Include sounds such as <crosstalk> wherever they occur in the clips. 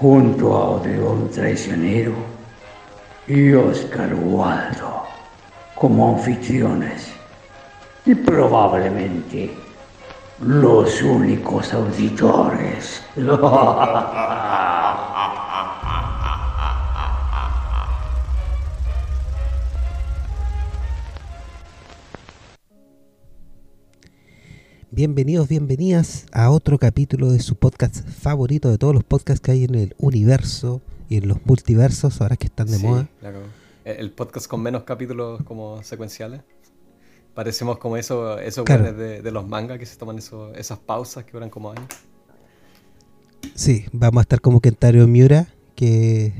junto a Odeón Traicionero y Oscar Waldo como anfitriones y probablemente los únicos auditores. <laughs> Bienvenidos, bienvenidas a otro capítulo de su podcast favorito de todos los podcasts que hay en el universo y en los multiversos, ahora que están de moda. Claro. El podcast con menos capítulos como secuenciales. Parecemos como eso, esos de, de, los mangas que se toman eso, esas pausas que duran como años. Sí, vamos a estar como Kentaro Miura, que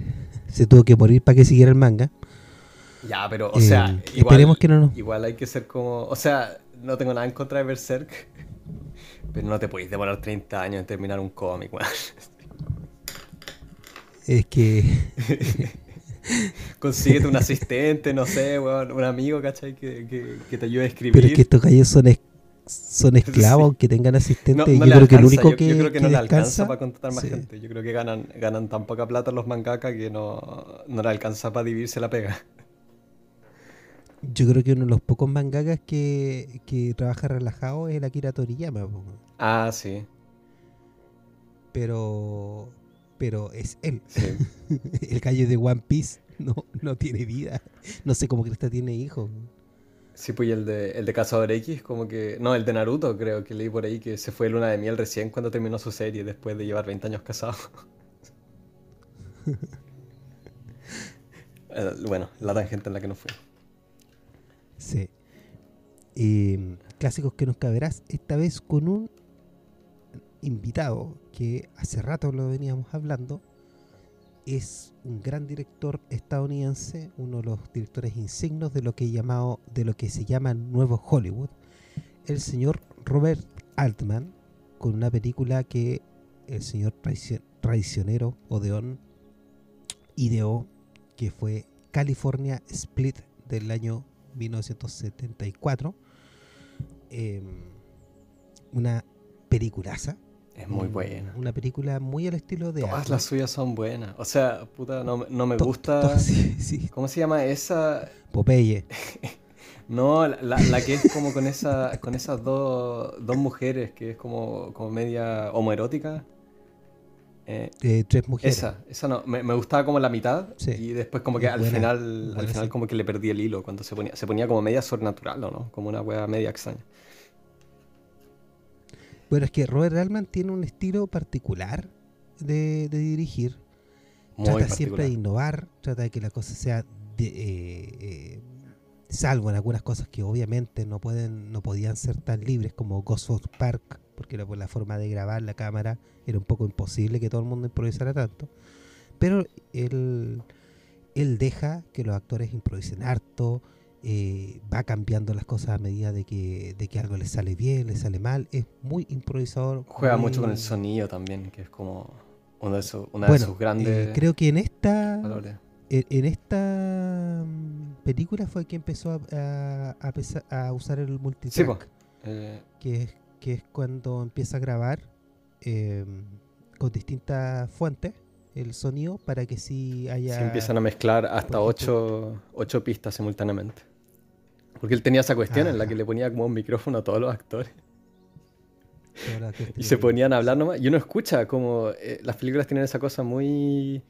se tuvo que morir para que siguiera el manga. Ya, pero, o sea, eh, igual, esperemos que no, Igual hay que ser como. O sea, no tengo nada en contra de Berserk, <laughs> pero no te podéis demorar 30 años en terminar un cómic, weón. Es que. <laughs> Consíguete un asistente, no sé, weón, un amigo, ¿cachai? Que, que, te ayude a escribir. Pero es que estos gallos son, son <laughs> esclavos, aunque tengan asistentes. yo creo que el único que. Yo creo que, no le alcanza para contratar más gente. Yo creo que ganan, ganan tan poca plata los mangaka que no, no le alcanza para dividirse la pega. Yo creo que uno de los pocos mangakas que, que trabaja relajado es el Akira Toriyama. Ah, sí. Pero pero es él. <laughs> el gallo de One Piece no, no tiene vida. No sé cómo que esta tiene hijos. Sí, pues y el de, el de Cazador X, como que. No, el de Naruto, creo que leí por ahí que se fue luna de miel recién cuando terminó su serie, después de llevar 20 años casado. <laughs> <laughs> Eh, bueno, la tangente en la que no fue. Sí. Y clásicos que nos caberás, esta vez con un invitado que hace rato lo veníamos hablando. Es un gran director estadounidense, uno de los directores insignos de lo que, llamado, de lo que se llama Nuevo Hollywood, el señor Robert Altman, con una película que el señor traicionero Odeon ideó, que fue California Split del año 1974. Em, una peliculaza. Es muy buena. Una película muy al estilo de. Todas las suyas son buenas. O sea, puta, no, no me gusta. <laughs> ¿Cómo se llama esa? Popeye. <laughs> no, la, la, que es como con esa con esas dos, dos mujeres, que es como, como media homoerótica. Eh, tres mujeres. Esa, esa no. Me, me gustaba como la mitad. Y después como que al final, al final como que le perdí el hilo cuando se ponía. Se ponía como media sobrenatural, ¿o no? Como una wea media extraña. Bueno, es que Robert Altman tiene un estilo particular de, dirigir. trata siempre de innovar, trata de que la cosa sea de, eh, eh, salvo en algunas cosas que obviamente no pueden no podían ser tan libres como Ghost Park porque por la forma de grabar la cámara era un poco imposible que todo el mundo improvisara tanto. Pero él, él deja que los actores improvisen harto eh, va cambiando las cosas a medida de que, de que algo le sale bien, le sale mal. Es muy improvisador juega mucho con el sonido también que es como uno de sus, una de sus grandes eh, creo que en esta en, esta mm, película fue que empezó a, a, usar el multitrack. Eh, que, es, que es cuando empieza a grabar em, con distintas fuentes el sonido para que sí haya... Sí, empiezan a mezclar hasta ocho, ocho, pistas simultáneamente. Porque él tenía esa cuestión en la que le ponía como un micrófono a todos los actores. y se ponían a hablar nomás. Y uno escucha como eh, las películas tienen esa cosa muy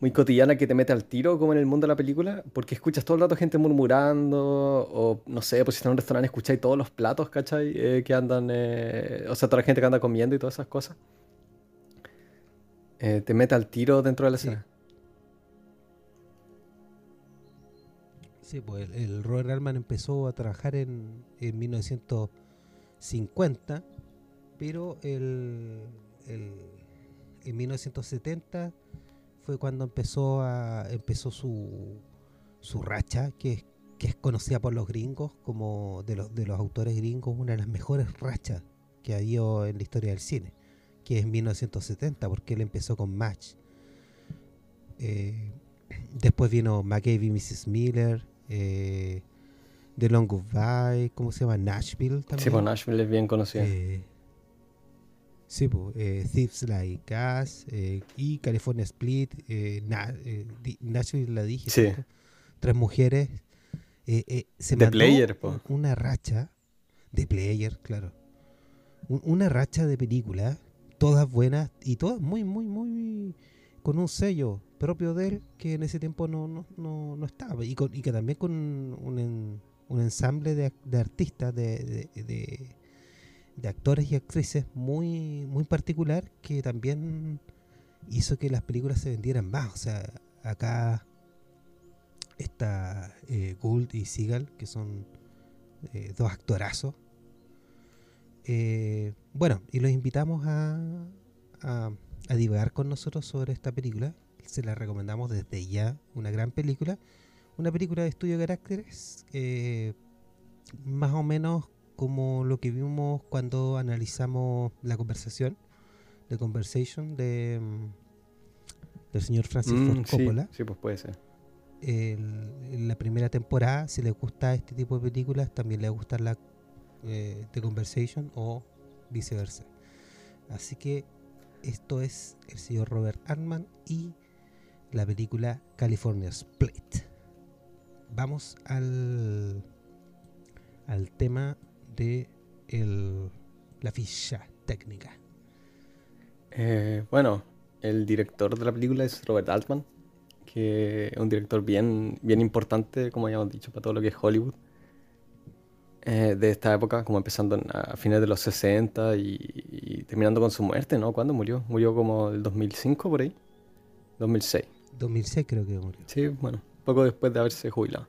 muy cotidiana que te mete al tiro como en el mundo de la película, porque escuchas todo el rato gente murmurando, o no sé, pues si estás en un restaurante escucháis todos los platos, ¿cachai? Eh, que andan, eh, o sea, toda la gente que anda comiendo y todas esas cosas. Eh, te mete al tiro dentro de la escena. Sí, pues el, Robert Altman empezó a trabajar en, en 1950, pero el, el, en 1970 fue cuando empezó a empezó su, su racha, que, que es conocida por los gringos como de los, de los autores gringos, una de las mejores rachas que ha habido en la historia del cine, que es en 1970, porque él empezó con Match. Eh, después vino McCabe y Mrs. Miller, eh, The Long Goodbye, ¿cómo se llama? Nashville también. Sí, pues Nashville es bien conocido. Eh, sí, pues, Thieves Like Gas eh, y California Split, eh, Nashville la dije. Sí. Tres mujeres. se The Player, una racha de Player, claro. una racha de películas, todas buenas y todas muy, muy, muy con un sello propio de él que en ese tiempo no, no, no, no estaba y, con, y que también con un, un ensamble de, artistas, de, de, actores y actrices muy, muy particular que también hizo que las películas se vendieran más. O sea, acá está eh, Gould y Seagal, que son eh, dos actorazos. Eh, bueno, y los invitamos a, a, a divagar con nosotros sobre esta película. Se la recomendamos desde ya, una gran película una película de estudio de caracteres, eh, más o menos como lo que vimos cuando analizamos la conversación, The Conversation de mm, del señor Francis mm, Ford Coppola. Sí, pues puede ser. en la primera temporada, si le gusta este tipo de películas, también le gusta la eh, The Conversation o viceversa. Así que esto es el señor Robert Altman y la película California Split vamos al, al tema de la ficha técnica. Eh, bueno, el director de la película es Robert Altman, que es un director bien, bien importante, como habíamos dicho, para todo lo que es Hollywood. Eh, de esta época, como empezando a fines de los 60 y, terminando con su muerte, ¿no? ¿Cuándo murió? Murió como el 2005 por ahí. 2006. 2006 creo que murió. Sí, bueno poco después de haberse jubilado.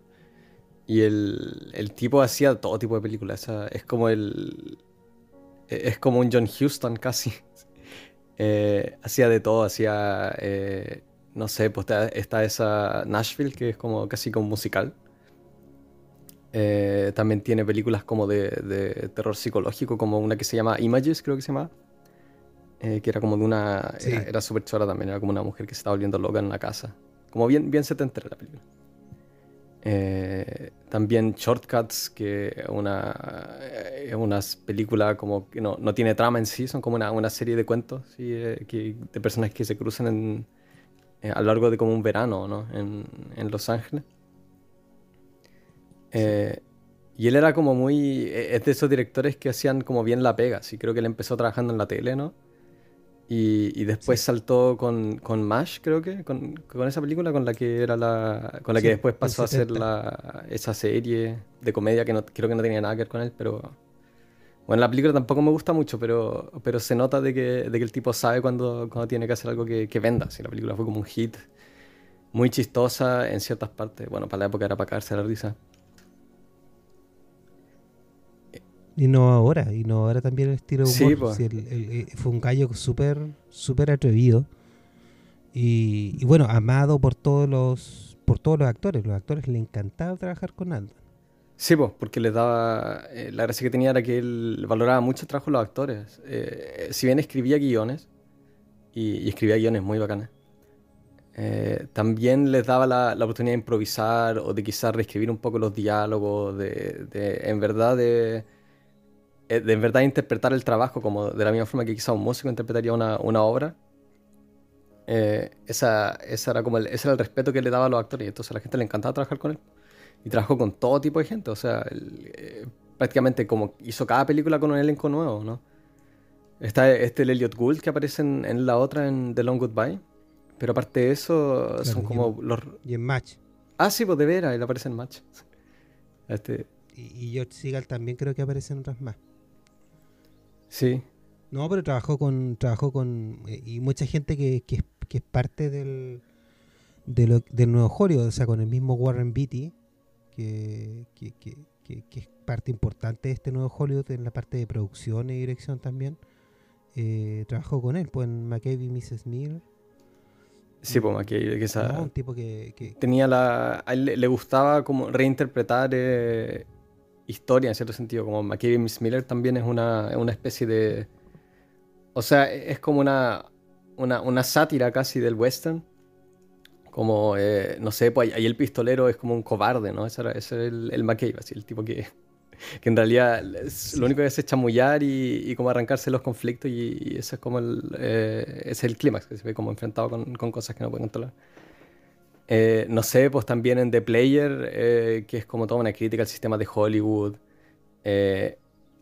Y el, el tipo hacía todo tipo de películas. es como el. Es como un John Huston casi. <laughs> Eh, hacía de todo, hacía. Eh, no sé, pues está, esa Nashville que es como casi como musical. Eh, también tiene películas como de, de, terror psicológico, como una que se llama Images, creo que se llama. que era como de una. Era, súper chora también, era como una mujer que se estaba volviendo loca en una casa. Como bien, bien setentera la película. Eh, también Shortcuts, que es una, eh, una película como que no, no, tiene trama en sí, son como una, una serie de cuentos eh, que, de personas que se cruzan en, a lo largo de como un verano ¿no? en, en, Los Ángeles. y él era como muy... Es de esos directores que hacían como bien la pega, sí, creo que él empezó trabajando en la tele, ¿no? Y, después saltó con, con, MASH, creo que, con, con, esa película con la que era la. con la que después pasó a ser la, esa serie de comedia que no, creo que no tenía nada que ver con él, pero. Bueno, la película tampoco me gusta mucho, pero, pero se nota de que, de que el tipo sabe cuando, cuando tiene que hacer algo que, que venda. Si la película fue como un hit, muy chistosa en ciertas partes. Bueno, para la época era para caerse la risa. Y no ahora, y no ahora también el estilo de humor. Eh, fue un gallo súper súper atrevido. Y, bueno, amado por todos los por todos los actores. Los actores le encantaba trabajar con Aldan. Sí, pues, porque le daba. Eh, la gracia que tenía era que él valoraba mucho el trabajo de los actores. Eh, si bien escribía guiones, y, escribía guiones muy bacanes, también les daba la, la, oportunidad de improvisar o de quizás reescribir un poco los diálogos, de, de en verdad, de de en verdad interpretar el trabajo como de la misma forma que quizá un músico interpretaría una, una obra. Eh, esa, esa, era como el, ese era el respeto que le daba a los actores y entonces a la gente le encantaba trabajar con él. Y trabajó con todo tipo de gente, o sea, eh, prácticamente como hizo cada película con un elenco nuevo, ¿no? Está este el Elliot Gould que aparece en, la otra, en The Long Goodbye. Pero aparte de eso, son como los... Y en Match. Ah, sí, pues de veras, él aparece en Match. <laughs> Este... Y, y George Seagal también creo que aparece en otras más. Sí. No, pero trabajó con, trabajó con, eh, y mucha gente que, que, es, parte del, de del nuevo Hollywood, o sea, con el mismo Warren Beatty, que, que, que, es parte importante de este nuevo Hollywood en la parte de producción y dirección también. Eh, trabajó con él, pues en McCabe y Mrs. Miller. Sí, pues McCabe, que esa... un tipo que, Tenía la... A él le, gustaba como reinterpretar eh, historia en cierto sentido, como McCabe Miss Miller también es una, una especie de... O sea, es como una, una, una sátira casi del western. Como, eh, no sé, pues ahí el pistolero es como un cobarde, ¿no? Ese era, ese era el, el McCabe, así, el tipo que que en realidad lo único que hace es chamullar y, y como arrancarse los conflictos y, ese es como el, eh, es el clímax, que se ve como enfrentado con, con cosas que no puede controlar. Eh, no sé, pues también en The Player, eh, que es como toda una crítica al sistema de Hollywood,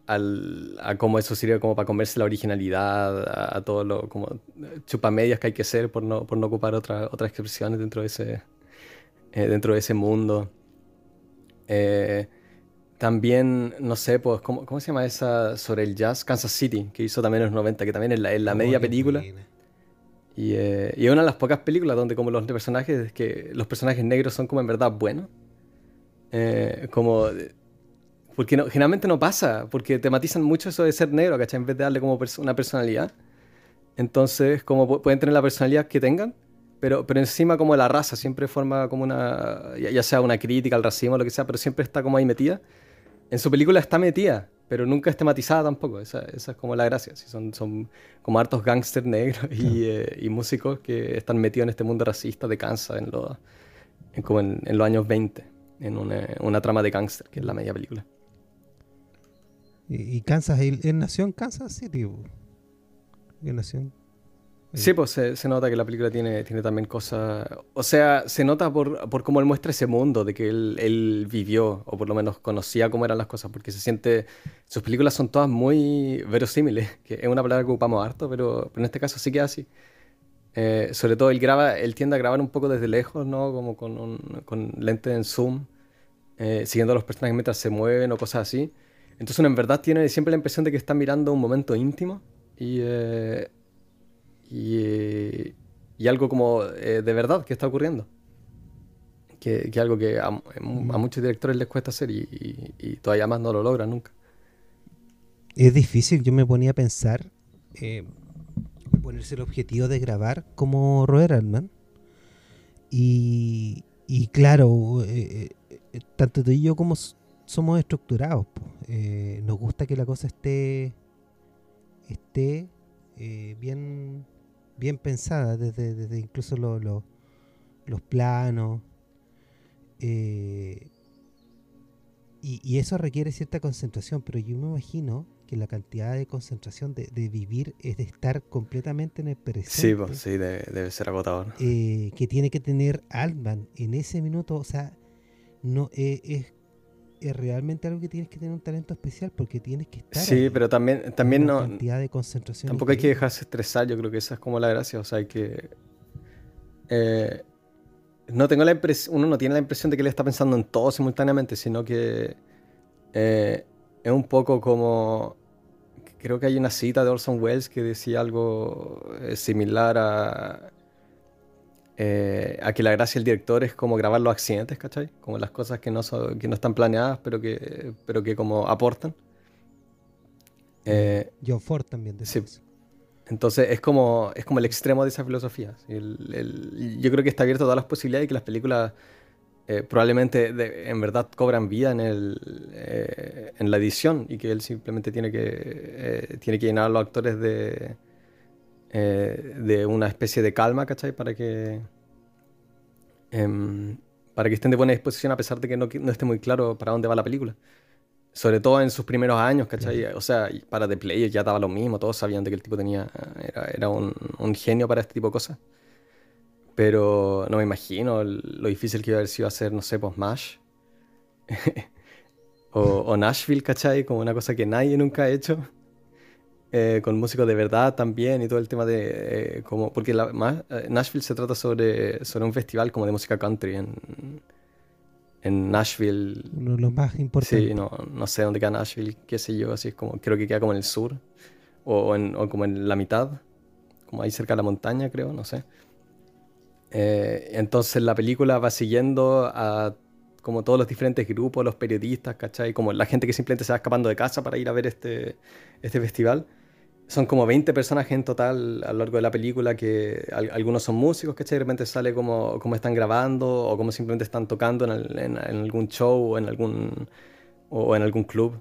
al, a cómo eso sirve como para comerse la originalidad, a, todo lo como chupamedias que hay que ser por no, por no ocupar otra, otras expresiones dentro de ese, dentro de ese mundo. Eh, también, no sé, pues, ¿cómo, ¿cómo, se llama esa sobre el jazz? Kansas City, que hizo también en los 90, que también es la, la media película. Y, eh, una de las pocas películas donde como los personajes, que los personajes negros son como en verdad buenos. Eh, como... Porque generalmente no pasa, porque tematizan mucho eso de ser negro, ¿cachai? En vez de darle como una personalidad. Entonces, como pueden tener la personalidad que tengan, pero, pero encima como la raza siempre forma como una, ya sea una crítica al racismo o lo que sea, pero siempre está como ahí metida en su película está metida, pero nunca es tematizada tampoco. Esa, esa es como la gracia. son, son como hartos gángsters negros y, eh, y, músicos que están metidos en este mundo racista de Kansas en, lo, en como en, los años 20, en una, una trama de gángster, que es la media película. ¿Y, Kansas? ¿Él, nació en Kansas City? ¿Él nació Sí, pues se, nota que la película tiene, tiene también cosas... O sea, se nota por, por cómo él muestra ese mundo de que él, él, vivió, o por lo menos conocía cómo eran las cosas, porque se siente... Sus películas son todas muy verosímiles, que es una palabra que ocupamos harto, pero, en este caso sí que así. Eh, sobre todo él graba, él tiende a grabar un poco desde lejos, ¿no? Como con, un, con lente en zoom, eh, siguiendo a los personajes mientras se mueven o cosas así. Entonces uno en verdad tiene siempre la impresión de que está mirando un momento íntimo y... Eh, y, y algo como eh, de verdad que está ocurriendo. Que, que algo que a, muchos directores les cuesta hacer y, y, todavía más no lo logran nunca. Es difícil, yo me ponía a pensar, eh, ponerse el objetivo de grabar como Robert Altman. Y, y claro, eh, eh, tanto tú y yo como somos estructurados. nos gusta que la cosa esté, esté bien bien pensada, desde, desde incluso los planos. Eh, y, eso requiere cierta concentración, pero yo me imagino que la cantidad de concentración de, vivir es de estar completamente en el presente. Sí, pues, sí, debe, ser agotador. Eh, que tiene que tener Altman en ese minuto, o sea, no eh, es es realmente algo que tienes que tener un talento especial porque tienes que estar. Sí, pero también, también no. cantidad de concentración. Tampoco hay que dejarse estresar, yo creo que esa es como la gracia. O sea, hay que. Eh, no tengo la impresión. Uno no tiene la impresión de que le está pensando en todo simultáneamente, sino que. Eh, es un poco como. Creo que hay una cita de Orson Welles que decía algo eh, similar a eh, aquí la gracia del director es como grabar los accidentes, ¿cachai? Como las cosas que no, que no están planeadas, pero que, pero que como aportan. Eh, John Ford también decía sí. Entonces es como, es como el extremo de esa filosofía. yo creo que está abierto a todas las posibilidades y que las películas eh, probablemente en verdad cobran vida en, el, eh, en la edición y que él simplemente tiene que, tiene que llenar a los actores de, eh, de una especie de calma, ¿cachai? Para que, em, para que estén de buena disposición a pesar de que no, no, esté muy claro para dónde va la película. Sobre todo en sus primeros años, ¿cachai? O sea, para The Player ya estaba lo mismo, todos sabían de que el tipo tenía, era, era un, un, genio para este tipo de cosas. Pero no me imagino lo difícil que iba a haber sido hacer, no sé, pues MASH. <laughs> o, o Nashville, ¿cachai? Como una cosa que nadie nunca ha hecho. Eh, con músicos de verdad también y todo el tema de... Eh, como, porque la, más, eh, Nashville se trata sobre, sobre un festival como de música country en, en Nashville. Los más importantes. Sí, no, no sé dónde queda Nashville, qué sé yo, así es como, creo que queda como en el sur o, en, o como en la mitad, como ahí cerca de la montaña, creo, no sé. entonces la película va siguiendo a como todos los diferentes grupos, los periodistas, ¿cachai? Como la gente que simplemente se va escapando de casa para ir a ver este, este festival. Son como 20 personajes en total a lo largo de la película que algunos son músicos, que De repente sale como, como están grabando o como simplemente están tocando en, algún show o en algún, o en algún club.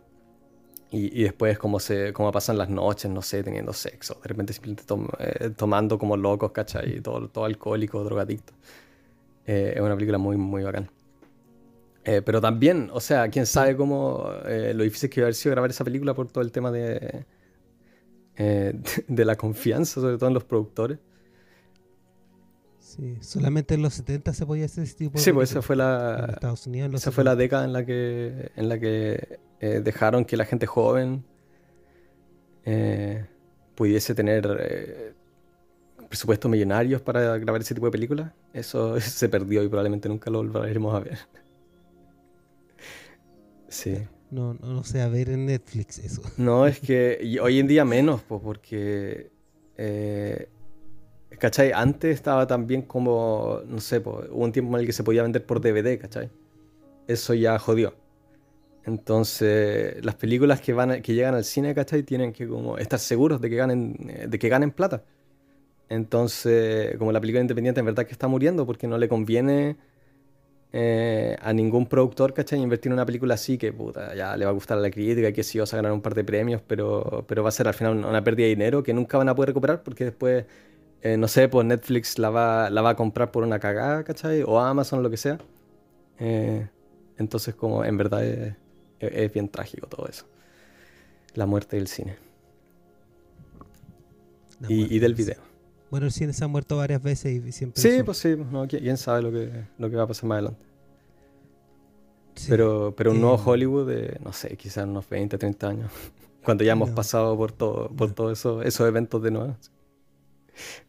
Y, después como, se, como pasan las noches, no sé, teniendo sexo. De repente simplemente eh, tomando como locos, ¿cachai? Todo, todo alcohólico, drogadicto. Eh, es una película muy, muy bacán. Eh, pero también, o sea, quién sabe cómo lo difícil que iba a haber sido grabar esa película por todo el tema de, <laughs> de la confianza, sobre todo en los productores. Sí, solamente en los 70 se podía hacer ese tipo de Sí, pues esa fue la Estados Unidos, esa fue la década en la que en la que eh, dejaron que la gente joven eh, pudiese tener eh, presupuestos millonarios para grabar ese tipo de películas. Eso, <laughs> se perdió y probablemente nunca lo volveremos a ver. <laughs> Sí. No, no, no sé, a ver en Netflix eso. No, es que hoy en día menos, pues, porque... Eh, ¿Cachai? Antes estaba también como, no sé, hubo un tiempo en el que se podía vender por DVD, ¿cachai? Eso ya jodió. Entonces, las películas que van que llegan al cine, ¿cachai? Tienen que como estar seguros de que ganen, eh, de que ganen plata. Entonces, como la película independiente en verdad que está muriendo porque no le conviene eh, a ningún productor, ¿cachai? Invertir en una película así que, puta, ya le va a gustar a la crítica, que sí vas a ganar un par de premios, pero, pero va a ser al final una pérdida de dinero que nunca van a poder recuperar porque después, eh, no sé, pues Netflix la va, la va a comprar por una cagada, ¿cachai? O Amazon, lo que sea. entonces, como en verdad es es, bien trágico todo eso. La muerte del cine. Y, del video. Bueno, el cine se ha muerto varias veces y siempre... Sí, pues sí, no, quién sabe lo que, lo que va a pasar más adelante. Pero, pero un nuevo Hollywood de, no sé, quizás unos 20, 30 años. <laughs> Cuando ya hemos pasado por todo, por todos eso, esos eventos de nuevo.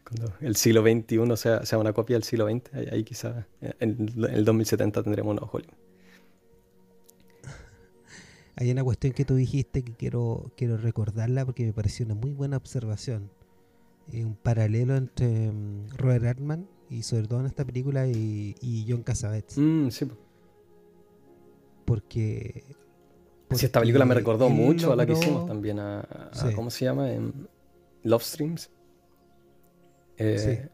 Cuando el siglo XXI sea, sea una copia del siglo XX, ahí, quizás en, en, el 2070 tendremos un nuevo Hollywood. <laughs> Hay una cuestión que tú dijiste que quiero, quiero recordarla porque me pareció una muy buena observación. Eh, un paralelo entre mm, Robert Altman y sobre todo en esta película y, John Cassavetes. Mm, sí. Porque, porque, esta película me recordó mucho a la que hicimos también, a, ¿cómo se llama? En Love Streams. Eh,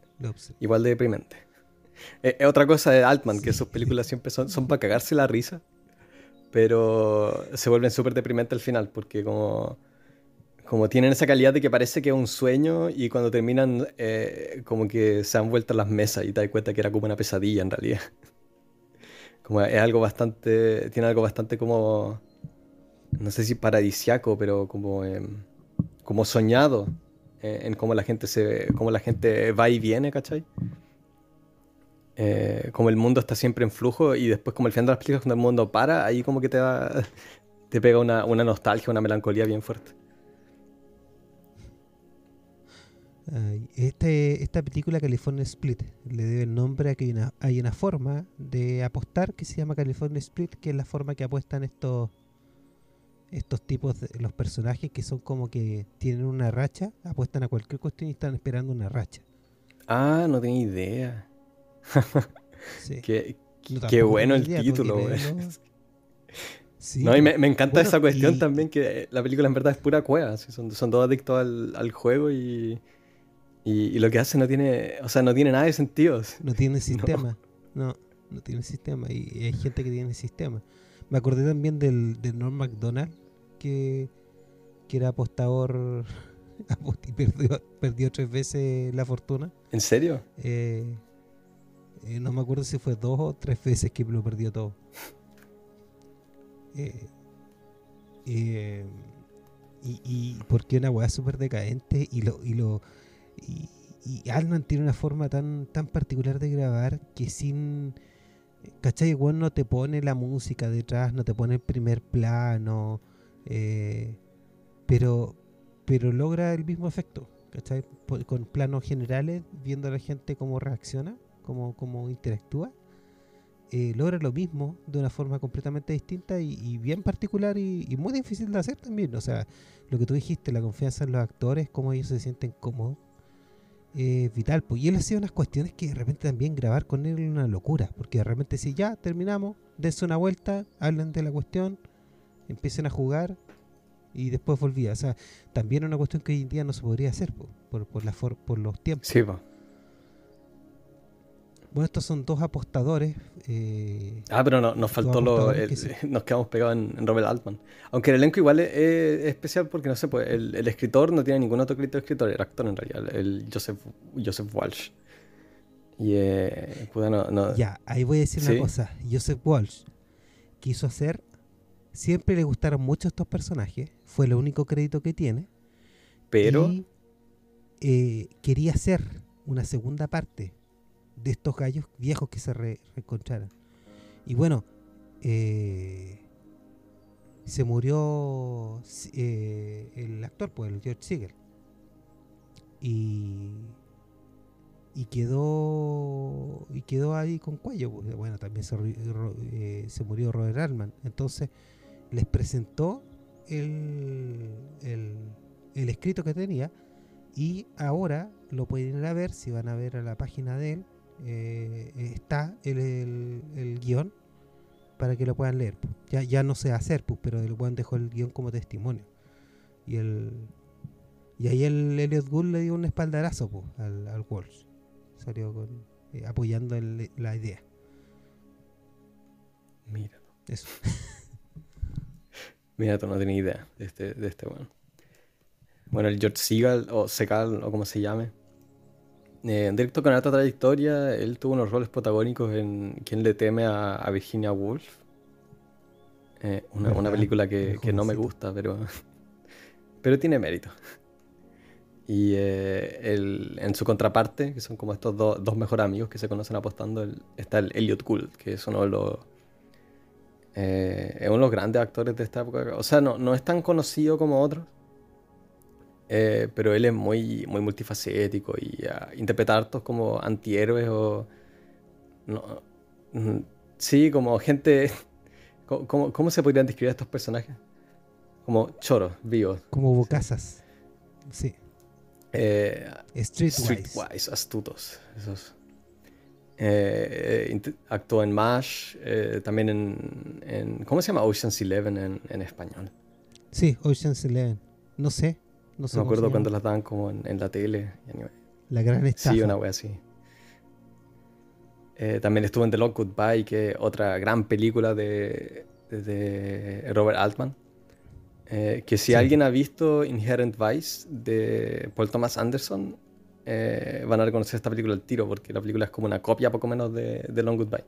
igual de deprimente. Eh, otra cosa de Altman, que sus películas siempre son, son para cagarse la risa pero se vuelven súper deprimentes al final, porque como, como tienen esa calidad de que parece que es un sueño y cuando terminan eh, como que se han vuelto las mesas y te das cuenta que era como una pesadilla en realidad. Como es algo bastante, tiene algo bastante como, no sé si paradisiaco, pero como, em, como soñado eh, en cómo la gente se, cómo la gente va y viene, ¿cachai? Eh, como el mundo está siempre en flujo y después como el final de las películas cuando el mundo para, ahí como que te, <laughs> te pega una, nostalgia, una melancolía bien fuerte. Este, esta película California Split le debe el nombre a que hay una, hay una forma de apostar que se llama California Split, que es la forma que apuestan estos estos tipos de los personajes que son como que tienen una racha, apuestan a cualquier cuestión y están esperando una racha. Ah, no tenía idea. <laughs> qué, bueno el título, <laughs> no, y me, encanta esa cuestión también, que la película en verdad es pura cueva. Son, son todos adictos al, juego y, y, lo que hace no tiene, o sea, no tiene nada de sentido. No tiene <laughs> sistema. No, no, tiene sistema. Y hay gente que tiene sistema. Me acordé también del, del Norm MacDonald, que, que era apostador <laughs> y perdió, perdió tres veces la fortuna. ¿En serio? Eh, eh, no me acuerdo si fue dos o tres veces que lo perdió todo. Eh, eh, y, y, porque una weá súper decadente y lo y lo y, y tiene una forma tan tan particular de grabar que sin ¿cachai? Igual no te pone la música detrás, no te pone el primer plano pero pero logra el mismo efecto ¿cachai? con planos generales viendo a la gente cómo reacciona cómo, interactúa, eh, logra lo mismo de una forma completamente distinta y, bien particular y, muy difícil de hacer también. O sea, lo que tú dijiste, la confianza en los actores, cómo ellos se sienten cómodos, es vital. Pues, y él hacía unas cuestiones que de repente también grabar con él era una locura, porque de repente si ya terminamos, dense una vuelta, hablen de la cuestión, empiecen a jugar y después volvía. O sea, también una cuestión que hoy en día no se podría hacer por, la por los tiempos. Sí, pues. Bueno, estos son dos apostadores. Eh, ah, pero no, nos faltó lo. <laughs> Nos quedamos pegados en, Robert Altman. Aunque el elenco igual es, especial porque, no sé, pues el, escritor no tiene ningún otro crédito de escritor, era actor en realidad, el Joseph, Joseph Walsh. Y eh, no, Ya, ahí voy a decir una cosa. Joseph Walsh quiso hacer. Siempre le gustaron mucho estos personajes. Fue el único crédito que tiene. Pero. Eh, quería hacer una segunda parte de estos gallos viejos que se reencontraron. Y bueno, eh, se murió eh, el actor, pues, el George Siegel. Y, y quedó y quedó ahí con cuello. Pues. Bueno, también se, eh, se murió Robert Altman. Entonces les presentó el, el, el escrito que tenía y ahora lo pueden ir a ver si van a ver a la página de él eh, está el, el, guion para que lo puedan leer. Ya, ya no sé hacer, pues, pero el buen dejó el guion como testimonio. Y el y ahí el Elliot Gould le dio un espaldarazo pues, al, al Walsh. Salió con, eh, apoyando la idea. Mira. Eso. <laughs> Mira, tú no tienes idea de este, de este bueno. Bueno, el George Seagal, o Segal, o como se llame, eh, directo con alta trayectoria, él tuvo unos roles protagónicos en Quien le teme a, Virginia Woolf. Eh, una, película que, no me gusta, pero, <laughs> pero tiene mérito. Y eh, en su contraparte, que son como estos dos mejores amigos que se conocen apostando, está el Elliot Gould, que es uno de los, es uno de los grandes actores de esta época. O sea, no, no es tan conocido como otros, eh, pero él es muy, muy multifacético y uh, interpreta hartos como antihéroes o. No, mm, sí, como gente. <laughs> ¿Cómo, ¿Cómo, se podrían describir a estos personajes? Como choros, vivos. Como bocazas. Sí. Eh, streetwise. streetwise. astutos. Esos. Eh, actuó en MASH, eh, también en, en, ¿Cómo se llama? Ocean's Eleven en, en español. Sí, Ocean's Eleven. No sé. No, me acuerdo cuando las daban como en, la tele. La gran estafa. Sí, una wea así. Eh, también estuvo en The Long Goodbye, que otra gran película de, de Robert Altman. Eh, que si alguien ha visto Inherent Vice de Paul Thomas Anderson, eh, van a reconocer esta película al tiro, porque la película es como una copia poco menos de The Long Goodbye.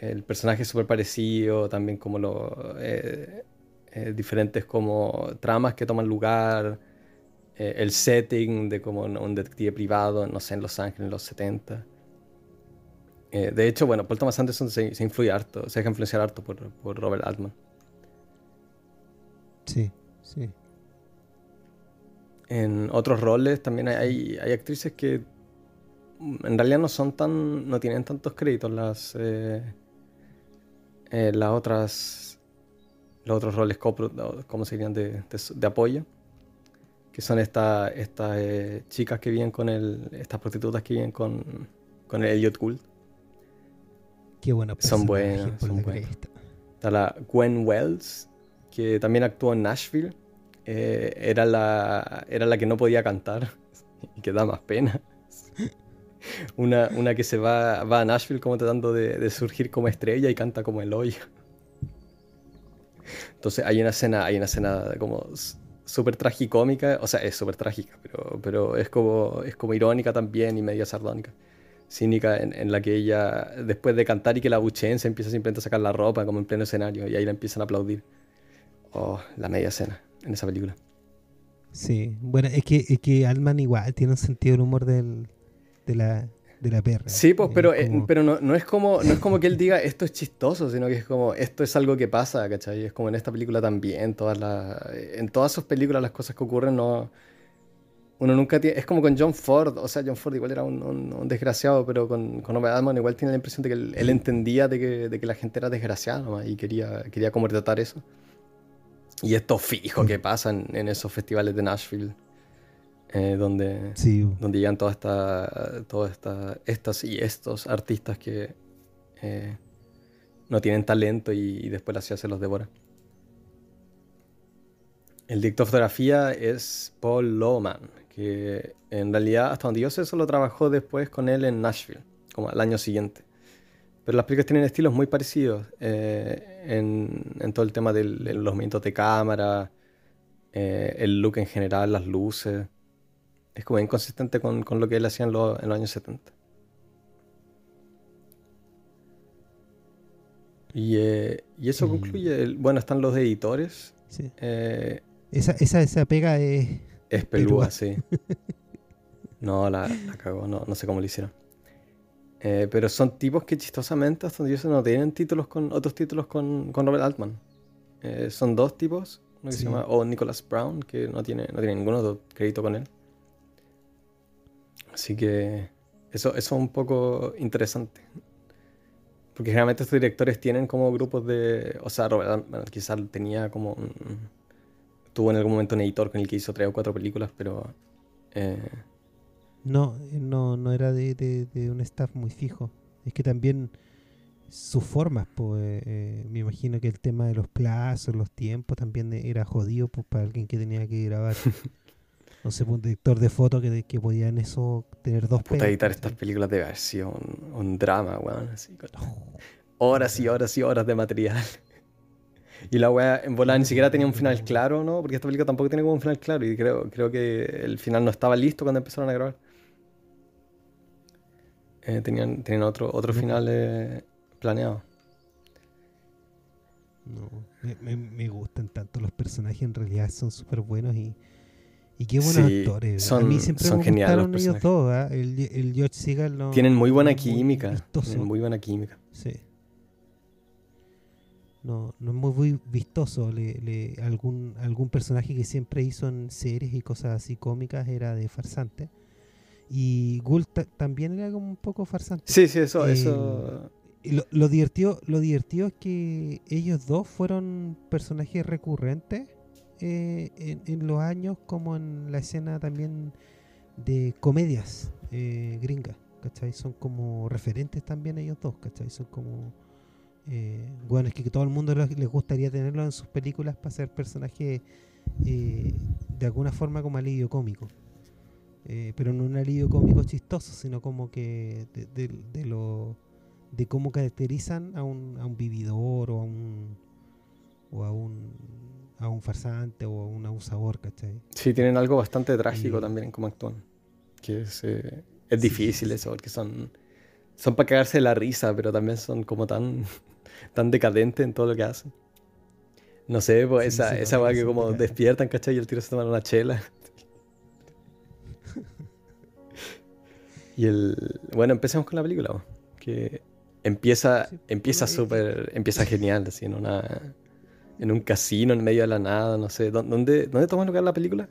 el personaje es súper parecido, también como lo, eh, diferentes como tramas que toman lugar, eh, el setting de como un detective privado, no sé, en Los Ángeles en los 70. Eh, de hecho, bueno, Paul Thomas Anderson se, influye harto, se deja influenciar harto por, por Robert Altman. Sí, sí. En otros roles también hay, hay, actrices que en realidad no son tan. no tienen tantos créditos las. las otras los otros roles como serían de, de, apoyo, que son estas esta, eh, chicas que vienen con el, estas prostitutas que vienen con, con el Elliot Gould. Qué buena Son buenas, son buenas. Está la Gwen Wells, que también actuó en Nashville. Eh, era, la, era la que no podía cantar <laughs> y que da más pena. <laughs> Una, una que se va, va a Nashville como tratando de, de surgir como estrella y canta como el hoyo. Entonces hay una escena, hay una escena como súper tragicómica, o sea, es súper trágica, pero, pero es, como, es como irónica también y media sardónica. Cínica en, la que ella, después de cantar y que la bucheen, se empieza simplemente a sacar la ropa como en pleno escenario y ahí la empiezan a aplaudir. Oh, la media escena en esa película. Sí, bueno, es que, es que Alman igual tiene un sentido del humor del, de la, de la perra. Sí, pues, pero, eh, pero no, no, es como, no es como que él diga esto es chistoso, sino que es como esto es algo que pasa, ¿cachai? Es como en esta película también, todas las, en todas sus películas las cosas que ocurren no... Uno nunca tiene... Es como con John Ford, o sea, John Ford igual era un, desgraciado, pero con, con Adman igual tiene la impresión de que él, entendía de que, de que, la gente era desgraciada y quería, quería como tratar eso. Y esto fijo que pasa en esos festivales de Nashville. Eh, donde, donde llegan todas esta, todas esta, estas y estos artistas que eh, no tienen talento y, después la ciudad se los devora. El director de fotografía es Paul Lowman, que en realidad, hasta donde yo sé, solo trabajó después con él en Nashville, como al año siguiente. Pero las películas tienen estilos muy parecidos eh, en, todo el tema de los movimientos de cámara, el look en general, las luces. Es como inconsistente con, con lo que él hacía en, los años 70. Y, eh, y eso concluye. bueno, están los editores. Sí. esa, esa, esa pega es. Es pelúa, sí. <laughs> No, la, la cagó, no, no sé cómo lo hicieron. Eh, pero son tipos que chistosamente hasta donde yo no tienen títulos con otros títulos con, con Robert Altman. Eh, son dos tipos, uno que se llama o Nicholas Brown, que no tiene, no tiene ningún otro crédito con él. Así que eso, eso es un poco interesante. Porque generalmente estos directores tienen como grupos de. O sea, Robert Altman quizás tenía como. tuvo en algún momento un editor con el que hizo tres o cuatro películas, pero. Eh, no, no, no era de, un staff muy fijo. Es que también sus formas, pues eh, me imagino que el tema de los plazos, los tiempos también era jodido pues, para alguien que tenía que grabar. <laughs> no sé, pues, un director de foto que, que podía en eso tener dos Puta, editar estas películas de versión, un drama, weón, así, horas y horas y horas de material. <laughs> Y la weá en volada ni siquiera tenía un final claro, ¿no? Porque esta película tampoco tiene como un final claro. Y creo, creo que el final no estaba listo cuando empezaron a grabar. Eh, tenían, tenían otro, otro final eh, planeado. No, me, gustan tanto los personajes, en realidad son súper buenos y, y qué buenos actores. Son, a mí siempre me gustaron ellos todos, ¿ah? el, el, George Seagal no, Tienen muy buena química. Tienen muy buena química. Sí. No, no es muy, vistoso. Le, le, algún, algún personaje que siempre hizo en series y cosas así cómicas era de farsante. Y Gult también era como un poco farsante. Sí, sí, eso. eso... Lo, lo, divertido, lo divertido es que ellos dos fueron personajes recurrentes eh, en, los años, como en la escena también de comedias eh, gringas, ¿cachai? Son como referentes también ellos dos, ¿cachai? Son como. Eh, bueno, es que, todo el mundo les gustaría tenerlo en sus películas para ser personajes de alguna forma como alivio cómico. Pero no un alivio cómico chistoso, sino como que de, de, lo de cómo caracterizan a un, a un vividor o a un o a un a un farsante o a un abusador, ¿cachai? Sí, tienen algo bastante trágico también en cómo actúan. Que es, eh, es difícil eso, porque son, son para cagarse de la risa, pero también son como tan, <laughs> tan decadentes en todo lo que hacen. No sé, pues esa, esa va que como despiertan, ¿cachai? Y el tiro se toma una chela. <laughs> Y el. Bueno, empecemos con la película. Que empieza. Empieza súper. Empieza <laughs> genial, así, en una. En un casino en medio de la nada, no sé. ¿Dónde, dónde toma lugar la película?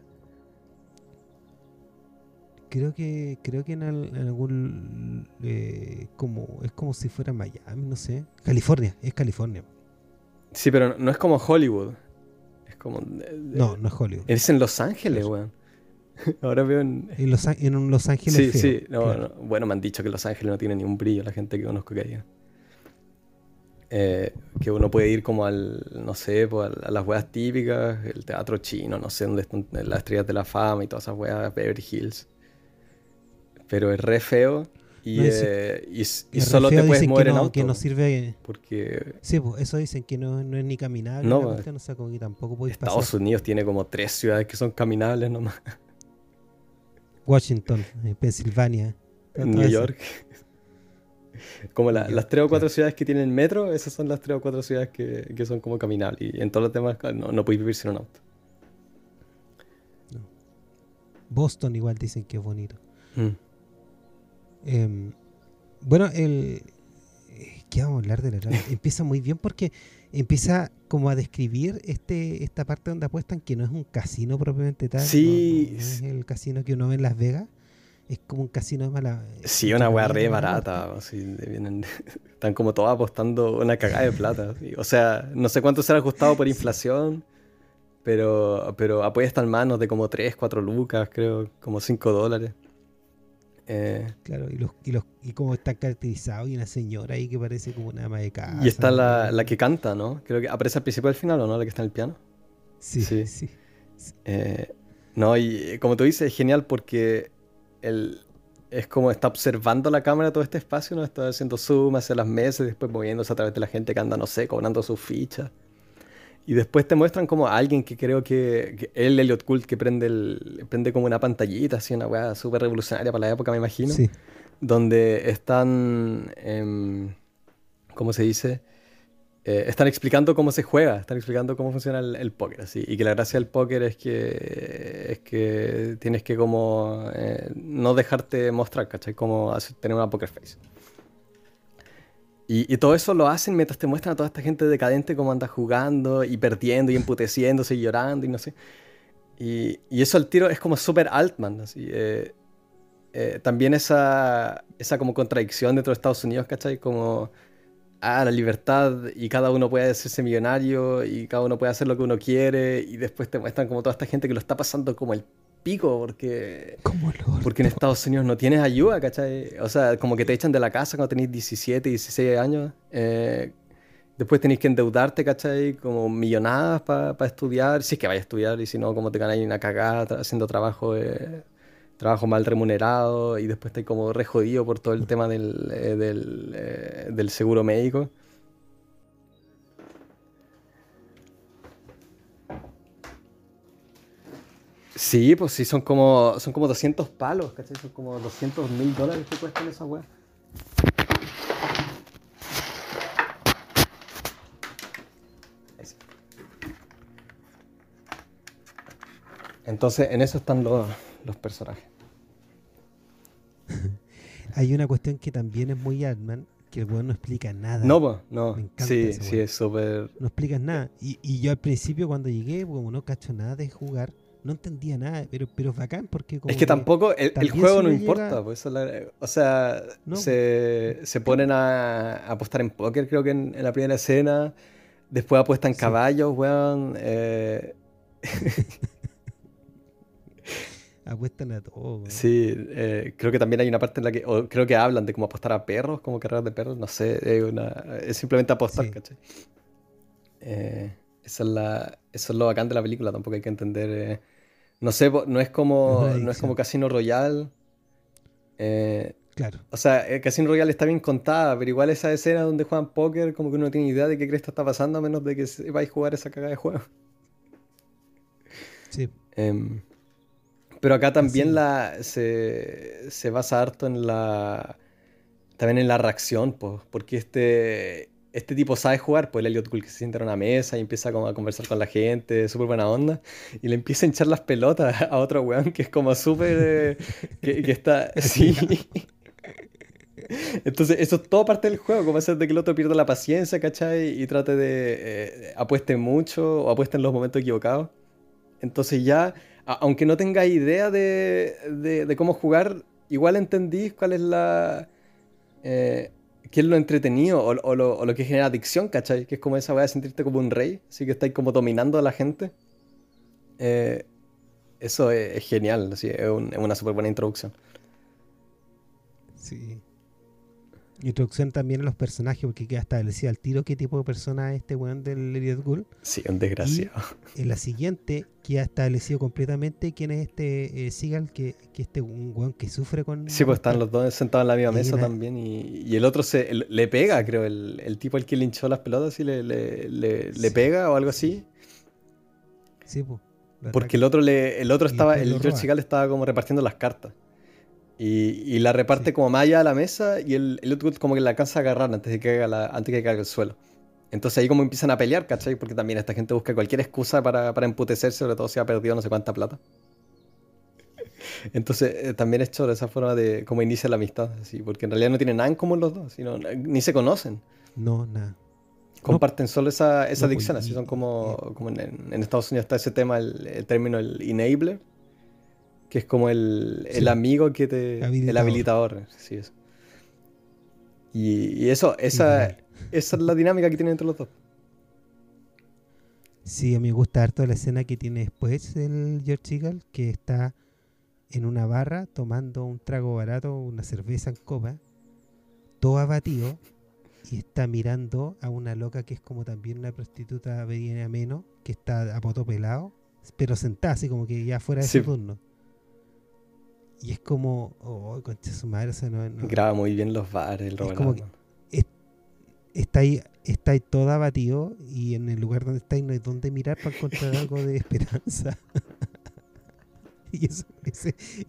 Creo que. Creo que en, algún. Eh, como. Es como si fuera Miami, no sé. California, es California. Sí, pero no es como Hollywood. Es como. no, no es Hollywood. Es en Los Ángeles, weón. <laughs> Ahora veo en... En Los, en Los Ángeles. Sí, sí. Bueno, me han dicho que Los Ángeles no tiene ni un brillo, la gente que conozco que haya. Eh, que uno puede ir como al, no sé, pues, a las weas típicas, el teatro chino, no sé, donde están las estrellas de la fama y todas esas weas, Beverly Hills. Pero es re feo y, eh, y, solo te puedes mover en auto. Que no sirve. Porque. Sí, pues eso dicen que no, no es ni caminable. No, como que tampoco Estados Unidos tiene como tres ciudades que son caminables nomás. Washington, eh, Pensilvania. New York. <laughs> Como las tres o cuatro ciudades que tienen metro, esas son las tres o cuatro ciudades que, que son como caminables. Y en todos los demás no, no puedes vivir sin un auto. Boston igual dicen que es bonito. Mm. Em, bueno, el... Eh, ¿Qué vamos a hablar de la <laughs> Empieza muy bien porque empieza como a describir este esta parte donde apuestan que no es un casino propiamente tal. Sí. es el casino que uno ve en Las Vegas. Es como un casino de mala. Sí, una weá re barata. vienen, <laughs> están como todos apostando una cagada de plata. O sea, no sé cuánto será ajustado por inflación, pero, pero apuestan manos de como 3, 4 lucas, creo, como 5 dólares. Eh, claro, y, los, y, los, y como está caracterizado, y una señora ahí que parece como una ama de casa. Y está la, la, que canta, ¿no? Creo que aparece al principio del final, ¿o no? La que está en el piano. Sí, sí. <laughs> sí. Eh, no, y como tú dices, es genial porque el, es como está observando la cámara todo este espacio, ¿no? Está haciendo zoom hacia las mesas, después moviéndose a través de la gente que anda, no sé, cobrando sus fichas. Y después te muestran como a alguien que creo que, el Elliot Cult que prende, el, prende como una pantallita, así una weá súper revolucionaria para la época, me imagino. Sí. Donde están, eh, ¿cómo se dice? Eh, están explicando cómo se juega, están explicando cómo funciona el, póker, así. Y que la gracia del póker es que, es que tienes que como eh, no dejarte mostrar, ¿cachai? Como tener una poker face. Y, todo eso lo hacen mientras te muestran a toda esta gente decadente cómo anda jugando y perdiendo y emputeciéndose y llorando y no sé. Y, eso al tiro es como súper Altman, así. Eh, también esa, esa como contradicción dentro de Estados Unidos, ¿cachai? Como ah, la libertad y cada uno puede hacerse millonario y cada uno puede hacer lo que uno quiere y después te muestran como toda esta gente que lo está pasando como el pico porque porque en Estados Unidos no tienes ayuda, ¿cachai? O sea, como que te echan de la casa cuando tenés 17, 16 años. Eh, después tenés que endeudarte, ¿cachai? Como millonadas para estudiar, si es que vayas a estudiar y si no, como te ganáis una cagada haciendo trabajo eh, trabajo mal remunerado y después estoy como re jodido por todo el tema del, eh, eh, del, seguro médico. Sí, pues sí, son como, son como 200 palos, ¿cachai? Son como 200 mil dólares que cuestan esa weá. Entonces, en eso están los, los personajes. Hay una cuestión que también es muy Ant-Man, que el weón no explica nada. No, pues, no. sí, sí, es súper. No explicas nada. Y, y, yo al principio, cuando llegué, como no cacho nada de jugar, no entendía nada, pero, pero bacán porque. es que, tampoco, el, juego no importa. Pues, o sea, se, se, ponen a, apostar en póker, creo que en, la primera escena. Después apuestan caballos, weón. Eh. <laughs> Apuestan a todo. Sí, eh, creo que también hay una parte en la que, o creo que hablan de cómo apostar a perros, como carreras de perros, no sé, es, una, es simplemente apostar, ¿cachai? Eh, eso, es la, eso es lo bacán de la película, tampoco hay que entender. Eh, no sé, no es como, no es como Casino Royale. claro. O sea, Casino Royale está bien contada, pero igual esa escena donde juegan póker, como que uno no tiene idea de qué cresta está pasando, a menos de que vais a jugar esa cagada de juego. Sí. Em, pero acá también la, se, se, basa harto en la. También en la reacción, pues, porque este, este tipo sabe jugar, pues el Elliot que se sienta en una mesa y empieza como a conversar con la gente, súper buena onda, y le empieza a hinchar las pelotas a otro weón que es como súper. Eh, que, está. <laughs> Sí. Entonces, eso es todo parte del juego, como hacer de que el otro pierda la paciencia, ¿cachai? Y trate de. Eh, apueste mucho o apueste en los momentos equivocados. Entonces, ya aunque no tenga idea de, cómo jugar, igual entendís cuál es la... Eh, qué es lo entretenido o, lo, que genera adicción, ¿cachai? Que es como esa weá de sentirte como un rey, así que estáis como dominando a la gente. Eh, eso es, genial, así, es, es una súper buena introducción. Sí. Introducción también a los personajes, porque queda establecido al tiro qué tipo de persona es este weón del Elliot Gould. Sí, un desgraciado. en la siguiente, queda establecido completamente quién es este eh, Seagal, que, que este un weón que sufre con. Sí, pues están los dos sentados en la misma mesa también. Y, el otro se le pega, creo. El, el, tipo al que le hinchó las pelotas y le, le, le, pega o algo así. Sí, pues. Porque el otro le, el otro estaba, el George Seagal estaba como repartiendo las cartas. Y, la reparte como malla a la mesa y el, el otro como que la alcanza a agarrar antes de que caiga, la, antes de que caiga el suelo. Entonces ahí como empiezan a pelear, ¿cachai? Porque también esta gente busca cualquier excusa para, para emputecerse, sobre todo si ha perdido no sé cuánta plata. Entonces eh, también es de esa forma de cómo inicia la amistad, así, porque en realidad no tienen nada en común los dos, sino, ni se conocen. No, nada. Comparten solo esa, esa adicción, así son como, como en, Estados Unidos está ese tema, el, el término el enabler, que es como el, amigo que te. El habilitador. Sí, eso. Y, eso, esa, esa es la dinámica que tiene entre los dos. Sí, a mí me gusta harto la escena que tiene después el George Eagle, que está en una barra tomando un trago barato, una cerveza en copa, todo abatido, y está mirando a una loca que es como también una prostituta menos, que está a poto pelado, pero sentada, así como que ya fuera de su turno. Y es como, oh, concha su madre, o Graba muy bien los bares, el Robert está ahí, está ahí todo abatido y en el lugar donde está ahí no hay donde mirar para encontrar algo de <laughs> esperanza. <laughs> y eso,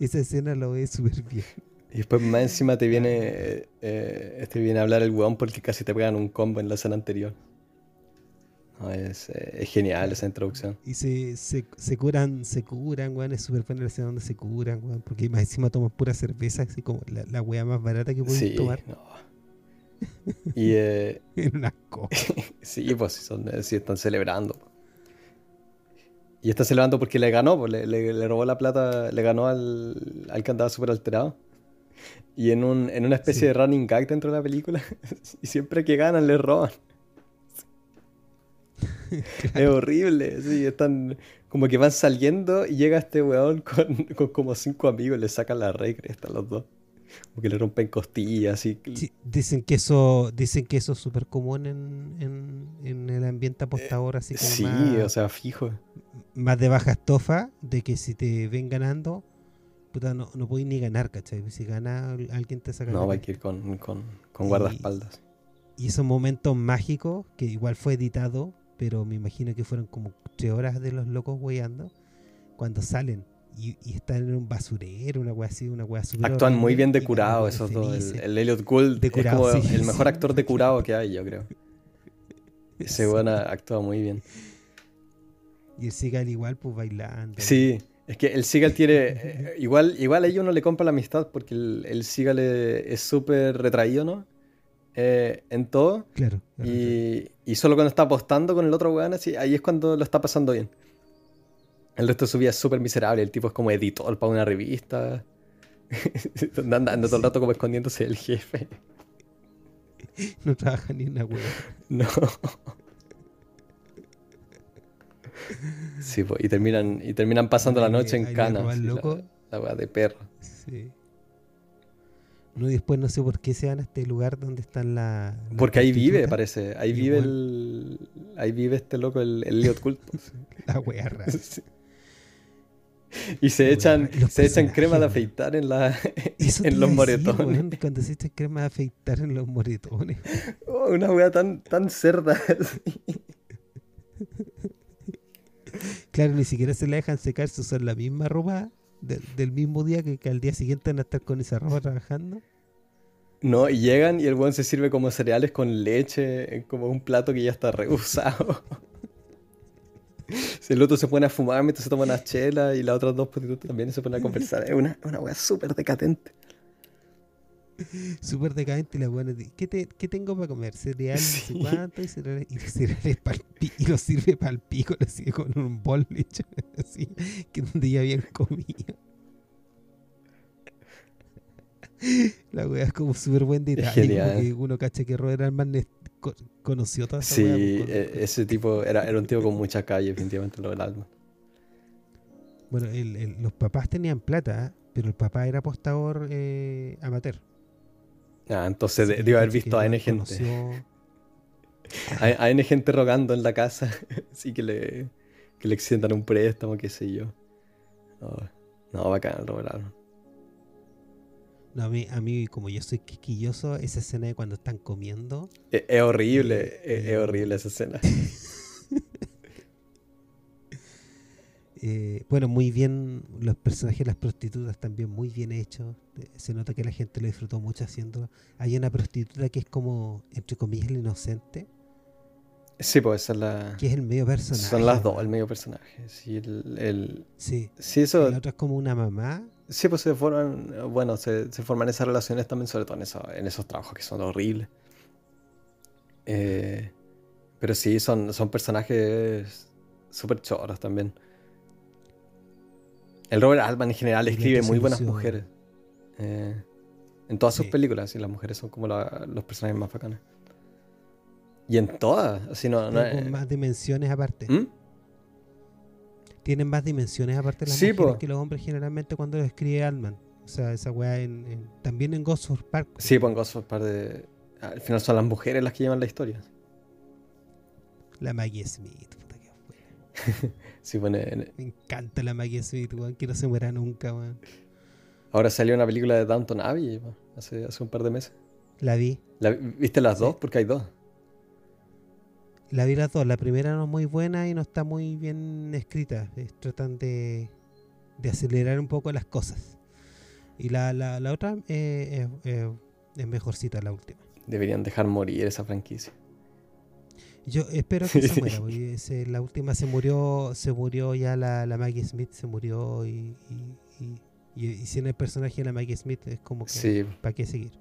esa escena lo ve súper bien. Y después más encima te viene, eh, te viene a hablar el weón porque casi te pegan un combo en la escena anterior. Es, eh, es, genial esa introducción. Y se, se, se curan, se curan, weón. Es súper buena la escena donde se curan, weón. Porque más encima toman pura cerveza, así como la, la wea más barata que pueden sí, tomar. No. Y, eh, <laughs> en una <laughs> sí, pues son, eh, sí están celebrando. Y está celebrando porque le ganó, pues, le, le, robó la plata, le ganó al, al que andaba súper alterado. Y en, un, en una especie de running gag dentro de la película. <laughs> y siempre que ganan le roban. <laughs> Es horrible, sí, están como que van saliendo y llega este weón con, con como cinco amigos y le sacan la rey, están los dos. Como que le rompen costillas y... dicen que eso dicen que eso es súper común en, en, el ambiente apostador, así como Sí, o sea, fijo. Más de baja estofa, de que si te ven ganando, puta, no, no podéis ni ganar, ¿cachai? Si gana, alguien te saca. No, hay que ir con, con, con guardaespaldas. Y esos momentos mágicos, que igual fue editado, pero me imagino que fueron como tres horas de los locos weyando, cuando salen y, están en un basurero, una wea así, una wea super Actúan muy bien de curado esos dos. El, Elliot Gould es como el mejor actor de curado que hay, yo creo. Ese weón actúa muy bien. Y el Seagal igual, pues bailando. Sí, es que el Seagal tiene. <laughs> Eh, igual, igual a ellos no le compra la amistad porque el, el Seagal es súper retraído, ¿no? Eh, en todo. Claro. Y, y, solo cuando está apostando con el otro weón, así, ahí es cuando lo está pasando bien. El resto de su vida es súper miserable. El tipo es como editor para una revista. <laughs> Andando todo el rato como escondiéndose del jefe. <laughs> No trabaja ni una hueá. <laughs> No. Sí, pues, y terminan, y terminan pasando la noche en cana. La, la de perro. Sí. No, y después no sé por qué se van a este lugar donde están la. Porque ahí vive, parece. Ahí vive el. Ahí vive este loco, el, el Liot <laughs> la wea rara. <laughs> Y se echan, se echan crema de afeitar en, la, <laughs> en los moretones. cuando se echan crema de afeitar en los moretones. Oh, una wea tan, tan cerda. claro, ni siquiera se la dejan secar, se usan la misma ropa del mismo día que, que, al día siguiente van a estar con esa ropa <laughs> trabajando. No, y llegan y el buen se sirve como cereales con leche, como un plato que ya está reusado. <laughs> Si el otro se pone a fumar mientras se toma una chela y las otras dos prostitutas también se ponen a conversar. Es una, una wea súper decadente. <laughs> Súper decadente la buena. ¿Qué, ¿Qué tengo para comer? Cereales, no sé cuánto, y cereales, y cereales y lo sirve para el pico, lo sirve con un bol hecho <laughs> así, que donde ya habían comido. La wea es como súper buen detalle. que uno cacha que Robert Alman conoció toda esa Sí, e, ese tipo era, era un tipo con mucha calle, definitivamente lo del alma. Bueno, los papás tenían plata, pero el papá era apostador eh, amateur. Ah, entonces debe haber visto a N gente. <laughs> A, N gente rogando en la casa, <laughs> así que le, que le extiendan un préstamo, qué sé yo. No, no bacán, Robert Alman. No, a mí, a mí, como yo soy quisquilloso, esa escena de cuando están comiendo. Es, horrible, eh, es, eh, horrible esa escena. <laughs> Eh, bueno, muy bien, los personajes de las prostitutas también muy bien hechos. Se nota que la gente lo disfrutó mucho haciendo. Hay una prostituta que es como, entre comillas, el inocente. Sí, pues esa es la. Que es el medio personaje. Son las dos, el medio personaje. Sí, el, sí. sí eso... La otra es como una mamá Sí, pues se forman, bueno, se, forman esas relaciones también, sobre todo en, esos trabajos que son horribles. Eh, pero sí, son, son personajes súper choros también. El Robert Altman en general escribe muy buenas mujeres. Eh, en todas sus películas, y las mujeres son como los personajes más bacanes. Y en todas, así no... no con más dimensiones aparte. ¿Mm? tienen más dimensiones aparte de las mujeres que los hombres generalmente cuando lo escribe Altman. O sea, esa weá en, también en Gosford Park. Sí, pues en Gosford Park al final son las mujeres las que llevan la historia. La Maggie Smith, <laughs> Me encanta la Maggie Smith, weón, que no se muera nunca, weón. Ahora salió una película de Downton Abbey hace, hace un par de meses. La vi. ¿Viste las dos? Porque hay dos. La vi las dos. La primera no es muy buena y no está muy bien escrita. tratan de, de acelerar un poco las cosas. Y la, la, la otra eh, es mejorcita, la última. Deberían dejar morir esa franquicia. Yo espero que se <laughs> muera, porque la última se murió, se murió ya la, la Maggie Smith, se murió y, y, y, si en el personaje de la Maggie Smith es como que ¿para qué seguir?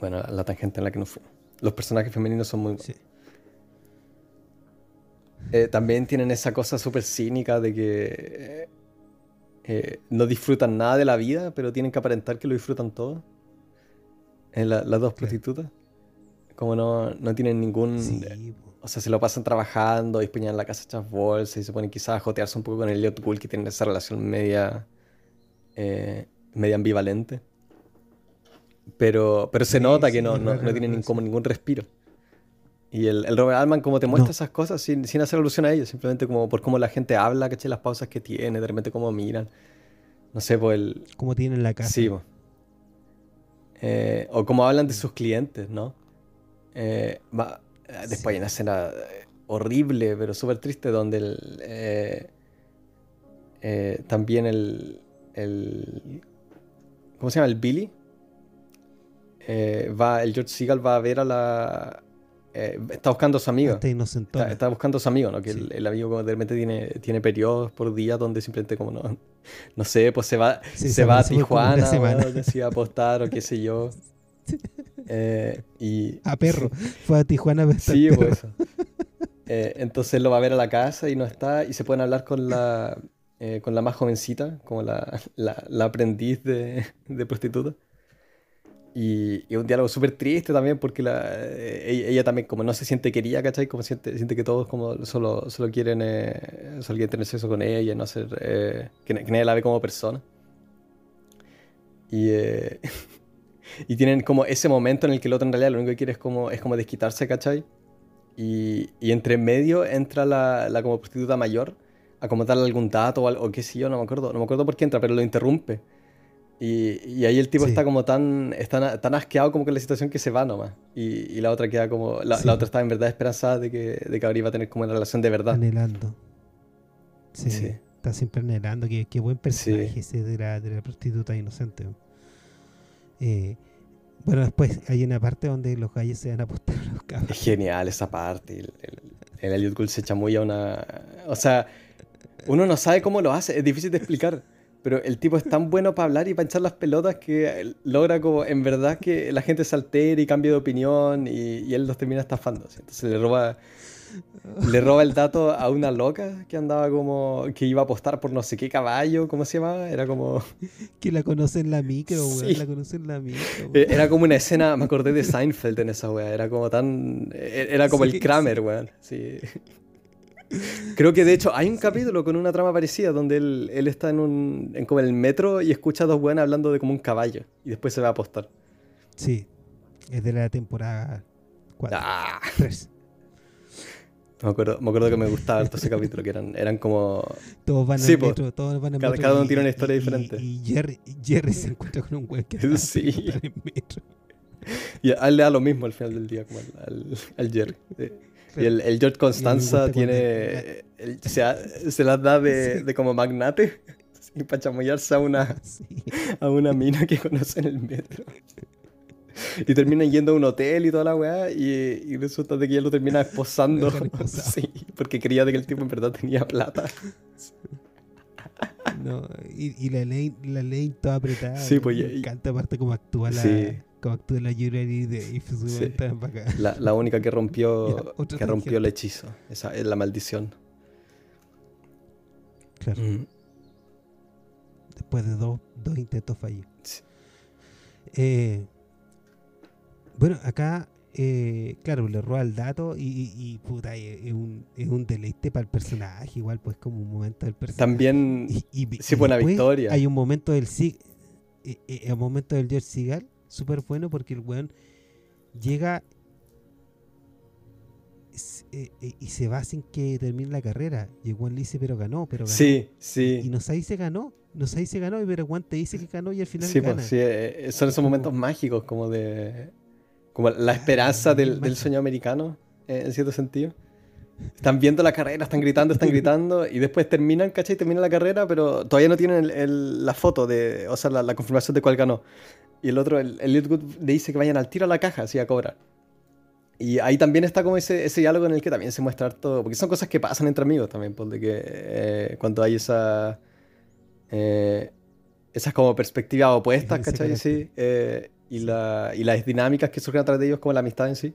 Bueno, la tangente en la que nos fuimos. Los personajes femeninos son muy buenos. Eh, también tienen esa cosa súper cínica de que eh, no disfrutan nada de la vida, pero tienen que aparentar que lo disfrutan todo. En las dos prostitutas. Como no, no tienen ningún... o sea, se lo pasan trabajando, y en la casa hechas bolsas y se ponen quizás a jotearse un poco con el Elliot Gould que tiene esa relación media... Eh, media ambivalente. Pero, pero se nota que no, no, no tienen como ningún respiro. Y el, el, Robert Altman como te muestra esas cosas sin, sin, hacer alusión a ellos, simplemente como por cómo la gente habla, ¿caché? Las pausas que tiene, de repente cómo miran. No sé, pues el... Cómo tienen la casa. Sí, eh, o cómo hablan de sus clientes, ¿no? Eh, después hay una escena eh, horrible, pero súper triste, donde el, también el, el... ¿Cómo se llama? El Billy. va, el George Seagal va a ver a la, eh, está buscando a su amigo. Está, está, buscando a su amigo, ¿no? Que el, amigo como de repente tiene, tiene periodos por día donde simplemente como no, <laughs> no sé, pues se va, se, va a Tijuana o decide apostar o qué sé yo. <laughs> <laughs> Eh, y, a perro. Fue a Tijuana a Sí, pues eso. Eh, entonces lo va a ver a la casa y no está y se pueden hablar con la, con la más jovencita, como la, la, la aprendiz de, de prostituta. Y, un diálogo súper triste también porque la, eh, ella, también como no se siente querida, ¿cachai? Como siente, siente que todos como solo, solo quieren, eh, solo quieren tener sexo con ella y no hacer, eh, que, nadie la ve como persona. Y, eh, <laughs> y tienen como ese momento en el que el otro en realidad lo único que quiere es como, es como desquitarse, ¿cachai? Y, y entre medio entra la, la, como prostituta mayor a como darle algún dato o, o qué sé yo, no me acuerdo, no me acuerdo por qué entra, pero lo interrumpe. Y, ahí el tipo está como tan, está tan asqueado como que la situación que se va nomás. Y, la otra queda como. La, otra está en verdad esperanzada de que, de que ahora iba a tener como una relación de verdad. Anhelando. Sí. Está siempre anhelando. Qué, qué buen personaje ese de la, de la prostituta inocente. Eh, bueno, después hay una parte donde los gallos se van a apostar a los cabros. Es genial esa parte. El, el, Elliot Gould se echa muy a una. O sea, uno no sabe cómo lo hace. Es difícil de explicar. Pero el tipo es tan bueno para hablar y para echar las pelotas que logra como en verdad que la gente se altere y cambie de opinión y, él los termina estafando. Entonces le roba, le roba el dato a una loca que andaba como que iba a apostar por no sé qué caballo, ¿cómo se llamaba? Era como que la conoce en la micro, weón, la conoce en la micro. Eh, era como una escena, me acordé de Seinfeld en esa weá, era como tan e-, era como el Kramer, weón. Sí. Creo que de hecho hay un capítulo con una trama parecida donde él, él está en un en como el metro y escucha a dos buenas hablando de como un caballo y después se va a apostar. Sí, es de la temporada 4. Ah. 3. Me acuerdo, me acuerdo que me gustaba ese capítulo, que eran, eran como... Todos van al metro, todos van al cada, metro. Cada uno tiene una historia diferente. Y, Jerry, Jerry, se encuentra con un güey que <laughs> sí. en el metro. Y a él le da lo mismo al final del día, como al, al Jerry. Y el, el George Constanza tiene. se, se, las da de, de como magnate y <laughs> para chamullarse a una, <laughs> a una mina que conoce en el metro. <laughs> Y terminan yendo a un hotel y toda la weá. Y, y resulta de que ella lo termina <laughs> esposando. sí, porque creía de que el tipo en verdad tenía plata. <laughs> No, y, y la ley la ley toda apretada. Sí, pues, me encanta aparte cómo actúa la, sí como actúa la Yurari de If sí. la, la, única que rompió, que rompió el hechizo. Esa es la maldición. Claro. Mm. Después de dos, dos intentos fallidos. Eh, bueno, acá, eh, claro, le roba el dato y, y, puta, es un, es un deleite para el personaje, igual, pues como un momento del personaje. También, y, sí, buena victoria. Hay un momento del, eh, eh, un momento del George Seagal súper bueno porque el weón llega eh, y se va sin que termine la carrera. Y Juan le dice, pero ganó, pero ganó. Sí, sí. Y Nosai se ganó. Nosai se ganó, pero Juan te dice que ganó y al final sí, Pues, sí, son esos momentos mágicos como de... Como la esperanza del, del sueño americano, en cierto sentido. Están viendo la carrera, están gritando, están <laughs> gritando y después terminan, ¿cachai? Termina la carrera, pero todavía no tienen la foto de, o sea, la, confirmación de cuál ganó. Y el otro, el, el le dice que vayan al tiro a la caja, así a cobrar. Y ahí también está como ese, ese diálogo en el que también se muestra todo, porque son cosas que pasan entre amigos también, pues, de que eh, cuando hay esa... Eh, esas como perspectivas opuestas, <laughs> ¿cachai? Sí, eh, y, la, y las dinámicas que surgen a través de ellos, como la amistad en sí,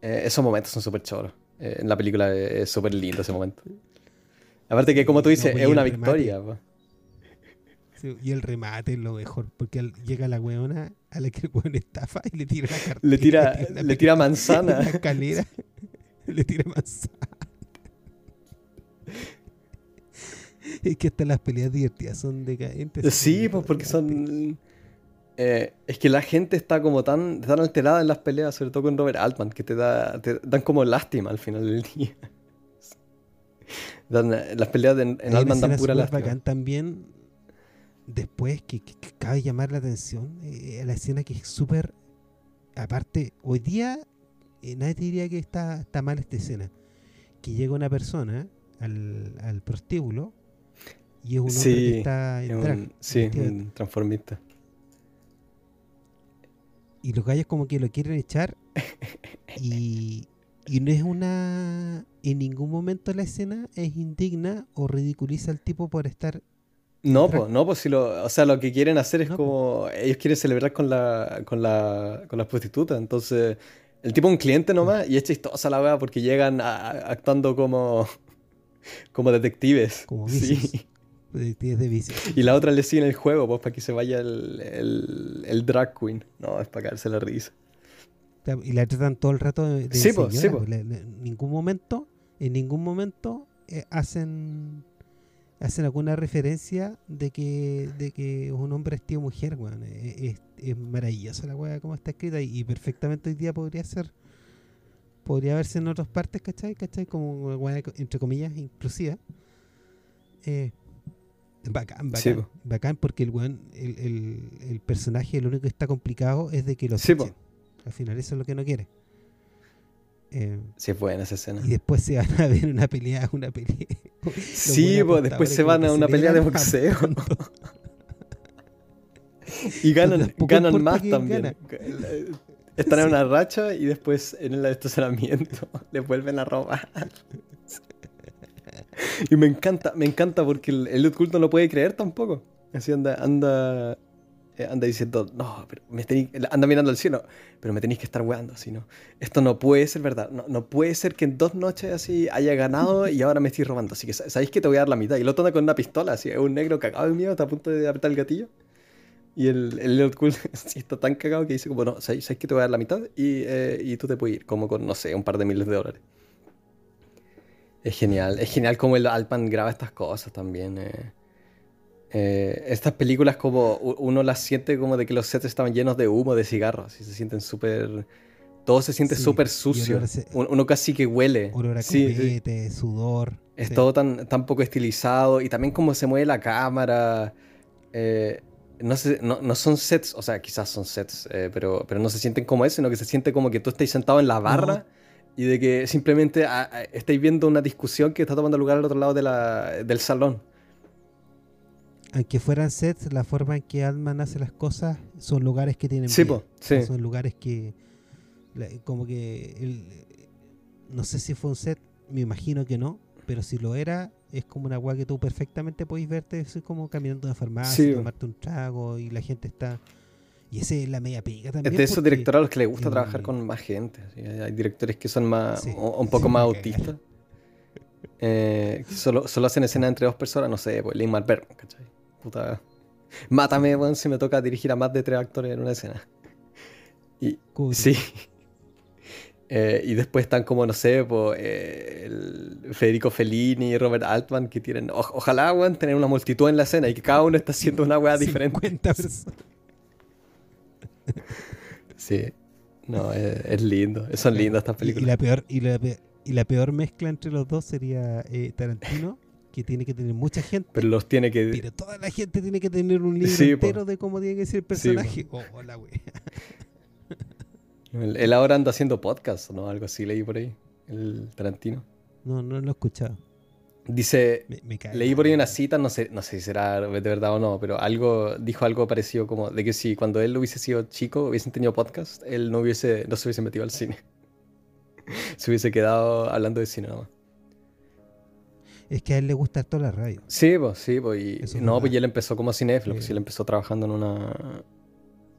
esos momentos son súper choros. Eh, en la película es súper lindo ese momento. Aparte que, como tú dices, es una victoria. y el remate es lo mejor, porque llega la weona a la que el weón estafa y le tira la cartera. Le tira, le tira manzana. La escalera, <laughs> le tira manzana. Es que hasta las peleas divertidas son decadentes. Sí, pues porque son eh, es que la gente está como tan, tan alterada en las peleas, sobre todo con Robert Altman, que te, da, te dan como lástima al final del <laughs> día. las peleas en Altman dan pura lástima. Bacán también, después que, cabe llamar la atención, eh, la escena que es súper... Aparte, hoy día eh, nadie te diría que está, está mal esta escena. Que llega una persona al, al prostíbulo y es un hombre que está en drag. sí, un transformista. Y los gallos como que lo quieren echar <laughs> y, y no es una en ningún momento la escena es indigna o ridiculiza al tipo por estar no pues no pues si lo o sea lo que quieren hacer es como ellos quieren celebrar con la con la con las prostitutas entonces el tipo es un cliente nomás y es chistosa la verdad porque llegan actuando como <laughs> como detectives. Como sí de Y la otra le sigue en el juego, pues, para que se vaya el, el, drag queen. No, es para caerse la risa. Y la tratan todo el rato de, sí, pues, sí, pues. En ningún momento, en ningún momento eh, hacen hacen alguna referencia de que de que un hombre es tío mujer, weón. Es, es, maravillosa la weá como está escrita y, perfectamente hoy día podría ser podría verse en otras partes, ¿cachai? ¿cachai? Como weá entre comillas inclusiva. Eh, Bacán, bacán. bacán porque el, el, el, el, personaje lo único que está complicado es de que lo sí, Al final eso es lo que no quiere. Eh, sí, es buena esa escena. Y después se van a ver una pelea, una pelea. <laughs> sí, pues después se van a una pelea de boxeo. <laughs> y ganan, ganan más también. Están en una racha y después en el estacionamiento les <laughs> vuelven a robar. <laughs> y me encanta, me encanta porque el, el culto no puede creer tampoco. Así anda, anda, eh, anda diciendo, no, pero me anda mirando al cielo, pero me tenéis que estar weando, así, ¿no? Esto no puede ser verdad, no, no, puede ser que en dos noches así haya ganado <laughs> y ahora me estoy robando, así que sabéis que te voy a dar la mitad. Y el otro anda con una pistola, así, es un negro cagado de miedo, está a punto de apretar el gatillo. Y el, el Lord Cool <laughs> está tan cagado que dice como, no, sabéis que te voy a dar la mitad y, eh, y tú te puedes ir, como con, no sé, un par de miles de dólares. Es genial, es genial como el Alpan graba estas cosas también. Eh. Eh, estas películas como uno las siente como de que los sets estaban llenos de humo, de cigarros, y se sienten súper... Todo se siente súper sucio. Uno casi que huele. Olor a sí, sudor. Es todo tan, tan poco estilizado y también como se mueve la cámara. Eh, no, sé, no, son sets, o sea, quizás son sets, pero, pero no se sienten como eso, sino que se siente como que tú estás sentado en la barra y de que simplemente ah, ah, estáis viendo una discusión que está tomando lugar al otro lado de la, del salón. Aunque fueran sets, la forma en que Altman hace las cosas son lugares que tienen sí, sí. Son lugares que como que no sé si fue un set, me imagino que no, pero si lo era, es como una agua que tú perfectamente podéis verte, es como caminando una farmacia, tomarte un trago y la gente está y ese es la media pega también. Es de esos directores a los que les gusta trabajar con más gente. Hay directores que son más un poco más autistas. Eh, solo, solo hacen escena entre dos personas, no sé, pues Lin Marber, ¿cachai? Puta. Mátame, weón, si me toca dirigir a más de tres actores en una escena. Y, sí. Eh, y después están como, no sé, pues, el Federico Fellini y Robert Altman que tienen, ojalá, weón, tener una multitud en la escena y que cada uno está haciendo una weá <laughs> diferente. Sí. No, es, lindo. Son lindas estas películas. Y, la peor, y, y la peor mezcla entre los dos sería eh, Tarantino, que tiene que tener mucha gente. Pero los tiene que. Pero toda la gente tiene que tener un libro entero de cómo tiene que ser el personaje. oh, hola, güey. Él ahora anda haciendo podcast, ¿no? Algo así leí por ahí. El Tarantino. No, no lo he escuchado. Dice, leí por ahí una cita, no sé, no sé si será de verdad o no, pero algo, dijo algo parecido como de que si cuando él hubiese sido chico, hubiesen tenido podcast, él no hubiese, no se hubiese metido al cine. <laughs> se hubiese quedado hablando de cine nada más. Es que a él le gusta toda la radio. Sí, pues, sí, pues, y, no, pues él empezó como cinéfilo, pues él empezó trabajando en una...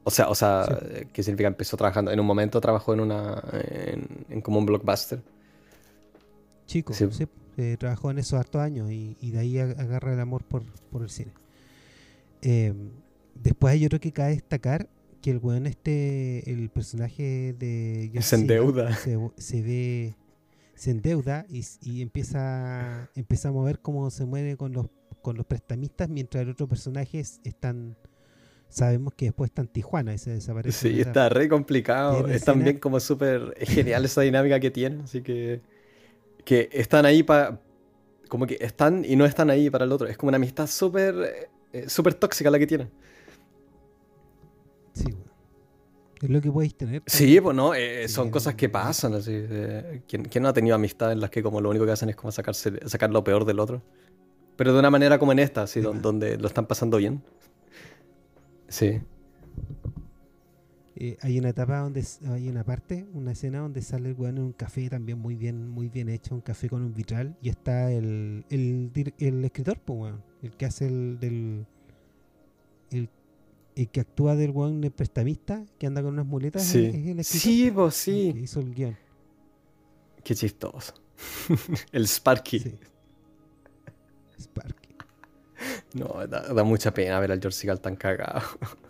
O sea, o sea, ¿qué significa? Empezó trabajando, en un momento trabajó en una, en, como un blockbuster. Chico, sí. Eh, trabajó en esos hartos años y, de ahí agarra el amor por, el cine. Em, después hay otro que cabe destacar que el weón este, el personaje de... se endeuda. Se, ve... Se endeuda y, empieza, empieza a mover cómo se mueve con los, con los prestamistas mientras el otro personaje están sabemos que después está en Tijuana y se desaparece. Sí, está re complicado. Es también como súper genial esa dinámica que tiene, así que que están ahí para... Como que están y no están ahí para el otro. Es como una amistad súper eh, súper tóxica la que tienen. Sí, es lo que podéis tener. Sí, pues no, eh, son cosas que pasan. Así, ¿quién, no ha tenido amistad en las que como lo único que hacen es como sacarse, sacar lo peor del otro? Pero de una manera como en esta, así, donde lo están pasando bien. Sí. Eh, hay una etapa donde hay una parte, una escena donde sale el weón en un café también muy bien, muy bien hecho, un café con un vitral, y está el, el, el escritor, pues weón, el que hace el del el, que actúa del weón el prestamista, que anda con unas muletas, sí. es el Sí, pues sí. hizo el guion. Qué chistoso. <laughs> el Sparky. Sí. Sparky. No, da, da, mucha pena ver al George tan cagado <laughs>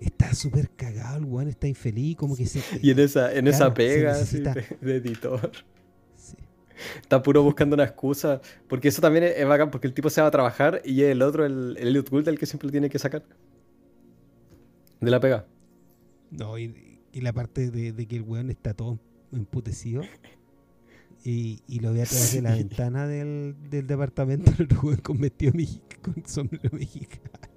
está súper cagado, el weón está infeliz, como que se... <laughs> Y en esa, en esa pega de, editor. Está puro buscando una excusa. Porque eso también es, bacán, porque el tipo se va a trabajar y el otro, el, el Elliot Gould, el que siempre lo tiene que sacar. De la pega. No, y, la parte de, que el weón está todo emputecido. <laughs> Y, y lo ve a través de la ventana del, del departamento <laughs> el weón con vestido con sombrero mexicano.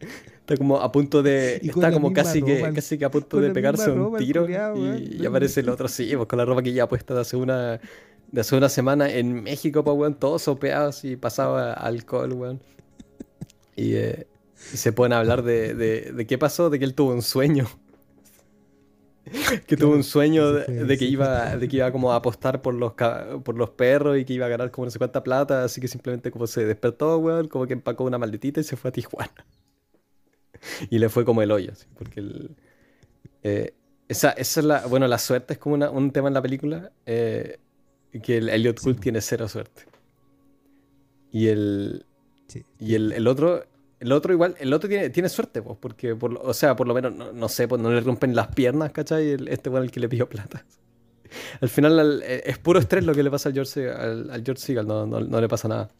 Está como a punto de. está como casi que, casi que a punto de pegarse un tiro. y, aparece el otro, sí, pues con la ropa que ya puesta de hace una. De hace una semana en México, pues, weón, todos sopeados y pasaba alcohol, weón. Y, eh, se pueden hablar de, de, qué pasó, de que él tuvo un sueño. que tuvo un sueño de, que iba de que iba como a apostar por los por los perros y que iba a ganar como no sé cuánta plata, así que simplemente como se despertó, weón, como que empacó una malditita y se fue a Tijuana. <laughs> y le fue como el hoyo, porque el, eh, esa, esa, es la, bueno, la suerte es como un tema en la película, eh, que el Elliot Gould tiene cero suerte. Y el, y el, otro, el otro igual, el otro tiene, tiene suerte, pues, porque, por, o sea, por lo menos, no, sé, pues no le rompen las piernas, ¿cachai? este bueno el que le pidió plata. <laughs> Al final eh, es puro estrés lo que le pasa al George, al, George Seagal, no, no le pasa nada.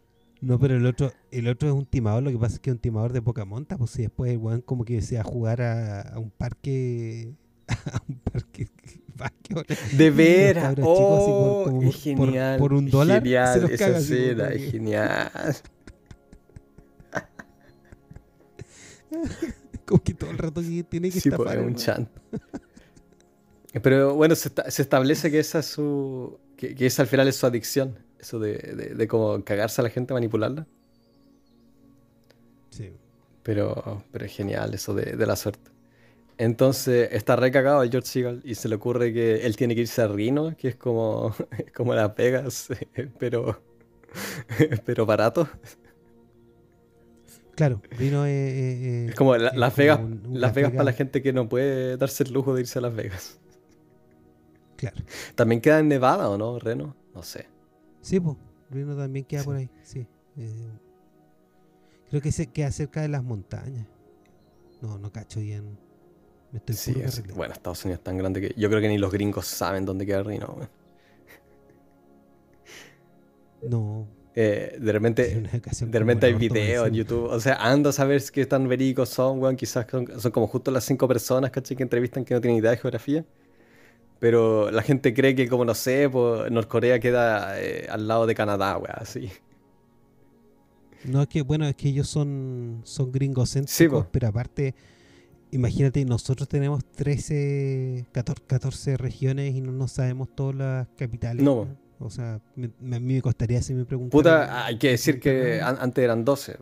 No, pero el otro, el otro es un timador, lo que pasa es que es un timador de poca monta, pues si después el weón como que se a jugar a, un parque a un parque <laughs> de veras. oh, es genial por, un dólar genial, esa escena es genial. <laughs> Como que todo el rato tiene que sí, pues, un chant. Pero bueno se, se, establece que esa es su que, que esa al final es su adicción eso de, de, como cagarse a la gente, manipularla. Sí. Pero, pero es genial eso de, la suerte. Entonces está recagado el George Seagal y se le ocurre que él tiene que irse a Rino, que es como, como Las <laughs> Vegas, pero, pero barato. Claro, Rino es, es como Las Vegas, Las Vegas para la gente que no puede darse el lujo de irse a Las Vegas. Claro. También queda en Nevada, ¿o no, Reno? No sé. Sí, pues, Reno también queda por ahí, sí. Eh, creo que se queda cerca de las montañas. No, no cacho bien. Me estoy sí, bueno, Estados Unidos es tan grande que yo creo que ni los gringos saben dónde queda Reno. <laughs> No. Eh, de repente, de repente hay videos en YouTube. O sea, ando a saber qué tan verídicos son, weón. Quizás son, como justo las cinco personas, ¿cachai? Que entrevistan que no tienen idea de geografía. Pero la gente cree que, como no sé, pues, Norcorea queda eh, al lado de Canadá, weá, así. No, es que, bueno, es que ellos son, son gringos sí, pero aparte, imagínate, nosotros tenemos 13, 14, regiones y no, no sabemos todas las capitales. No. O sea, a mí me costaría si me preguntaran. Puta, hay que decir que antes eran 12.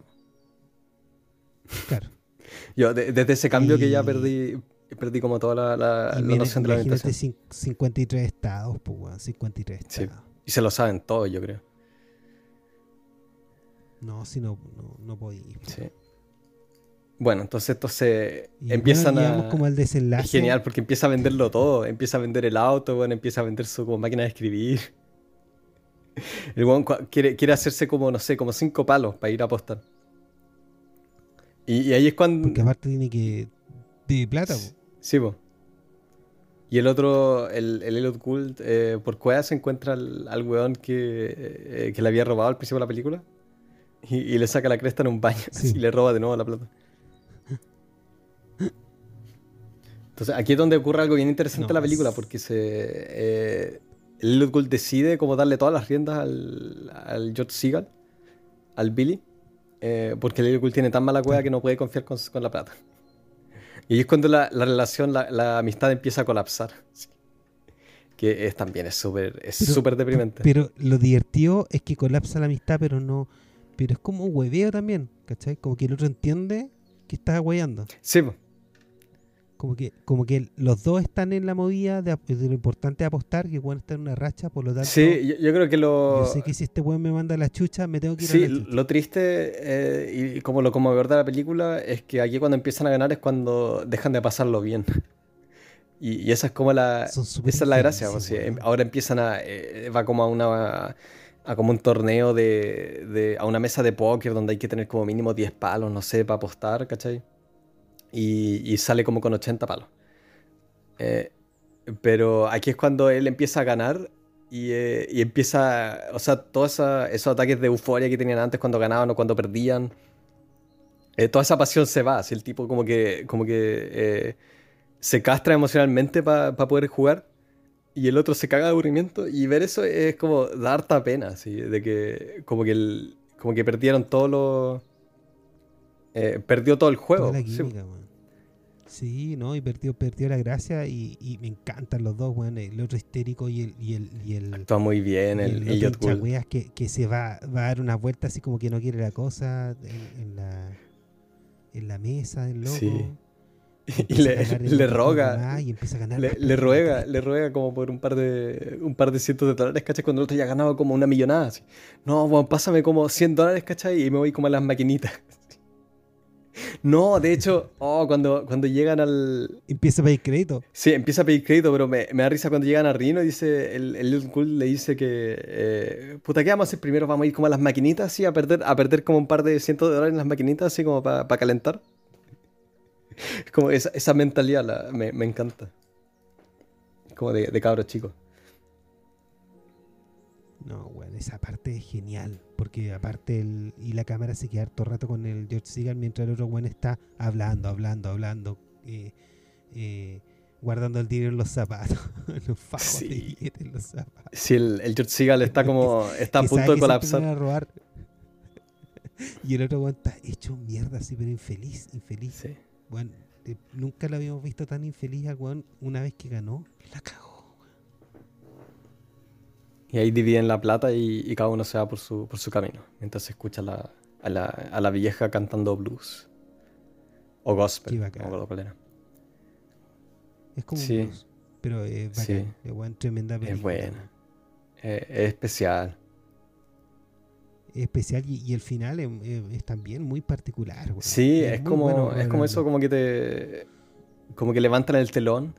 Claro. <laughs> Yo, desde ese cambio que ya perdí, perdí como toda la, la, noción de la Imagínate 53 estados, pues, 53 estados. Y se lo saben todos, yo creo. No, si no, no, podía. Sí. Bueno, entonces entonces empiezan a. como el desenlace. Es genial, porque empieza a venderlo todo. Empieza a vender el auto, bueno, empieza a vender su como máquina de escribir. <laughs> El weón quiere, quiere hacerse como, no sé, como cinco palos para ir a apostar. Y, ahí es cuando. Porque aparte tiene que. De plata, Sí, po. Y el otro, el, el Elliot Gould, eh, por cueva se encuentra al, al weón que, eh, que le había robado al principio de la película. Y, le saca la cresta en un baño y le roba de nuevo la plata. Entonces, aquí es donde ocurre algo bien interesante en la película, porque se. Eh, el Elliot Gould decide como darle todas las riendas al, al George Seagal, al Billy, eh, porque el Elliot tiene tan mala cueva que no puede confiar con, con la plata. Y es cuando la, la relación, la, la, amistad empieza a colapsar. Que es también es súper es súper deprimente. Pero lo divertido es que colapsa la amistad, pero no. Pero es como un hueveo también, ¿cachai? Como que el otro entiende que está hueveando. Sí, como que, como que los dos están en la movida de, lo importante es apostar, que pueden estar en una racha, por lo tanto. Sí, yo, creo que lo. Yo sé que si este weón me manda la chucha, me tengo que ir sí, a la lo triste eh, y como lo conmovedor de la película es que aquí cuando empiezan a ganar es cuando dejan de pasarlo bien. <laughs> Y, esa es como la. Esa es la gracia. Sea, ahora empiezan a. Eh, va como a una. A como un torneo de, de, a una mesa de póker donde hay que tener como mínimo 10 palos, no sé, para apostar, ¿cachai? Y, sale como con 80 palos. Eh, pero aquí es cuando él empieza a ganar y, eh, empieza, o sea, todos esos ataques de euforia que tenían antes cuando ganaban o cuando perdían, eh, toda esa pasión se va, el tipo como que, como que se castra emocionalmente para poder jugar y el otro se caga de aburrimiento y ver eso es como dar harta pena, así, de que como que, como que perdieron todos los eh, perdió todo el juego. sí. ¿no? Y perdió, perdió la gracia y, me encantan los dos, bueno, el otro histérico y el... Y el, y el Actúa muy bien el, el, el que, que se va, va, a dar una vuelta así como que no quiere la cosa en, la, en la mesa del loco. Sí. Y <laughs> le, le roga. Y empieza a ganar le, le, ruega, le ruega como por un par de un par de cientos de dólares, ¿cachai? Cuando el otro ya ha ganado como una millonada. Así. No, bueno, pásame como 100 dólares, ¿cachai? Y me voy como a las maquinitas. <laughs> No, de hecho, oh, cuando, cuando llegan al. Empieza a pedir crédito. Sí, empieza a pedir crédito, pero me, da risa cuando llegan a Rino y dice. El, el Little Cool le dice que. Eh, puta, ¿qué vamos a hacer primero? Vamos a ir como a las maquinitas, así, a perder, a perder como un par de cientos de dólares en las maquinitas, así como para calentar. <laughs> Como esa, esa mentalidad me, encanta. Como de, de cabros chicos. No, bueno, esa parte es genial. Porque aparte, el, y la cámara se queda todo rato con el George Seagal mientras el otro bueno está hablando, hablando, hablando. Eh, eh, guardando el dinero en los zapatos. <laughs> los fajos sí. en los zapatos. Sí, el, el George Seagal está como. <laughs> está a punto de colapsar. A robar. <laughs> y el otro bueno está hecho mierda, así, pero infeliz, infeliz. Sí. Bueno, eh, nunca lo habíamos visto tan infeliz al weón una vez que ganó. La cagó. Y ahí dividen la plata y, cada uno se va por su, por su camino. Mientras se escucha a, la, vieja cantando blues. O gospel. O. Es como sí. blues, pero es bacán. Es buena, tremenda película. Es buena. Eh, es especial. Es especial y, el final es, también muy particular. Sí, es, como, es como eso, como que te. Como que levantan el telón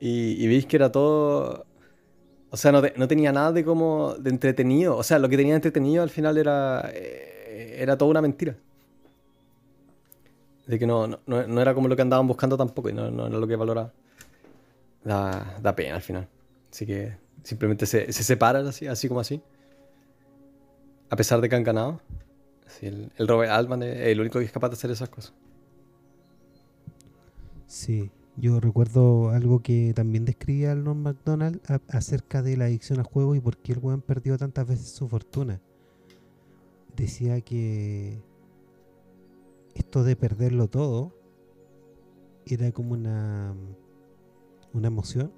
y, y veis que era todo o sea, no, no, tenía nada de como de entretenido. O sea, lo que tenía entretenido al final era, eh, era toda una mentira. De que no, no, no, era como lo que andaban buscando tampoco y no, no era lo que valoraba. Da, da, pena al final. Así que simplemente se, se separan así, así como así. A pesar de que han ganado. Así, el, el Robert Altman es el único que es capaz de hacer esas cosas. Sí, Yo recuerdo algo que también describía el Norm MacDonald acerca de la adicción al juego y por qué el weón perdió tantas veces su fortuna. Decía que esto de perderlo todo era como una, una emoción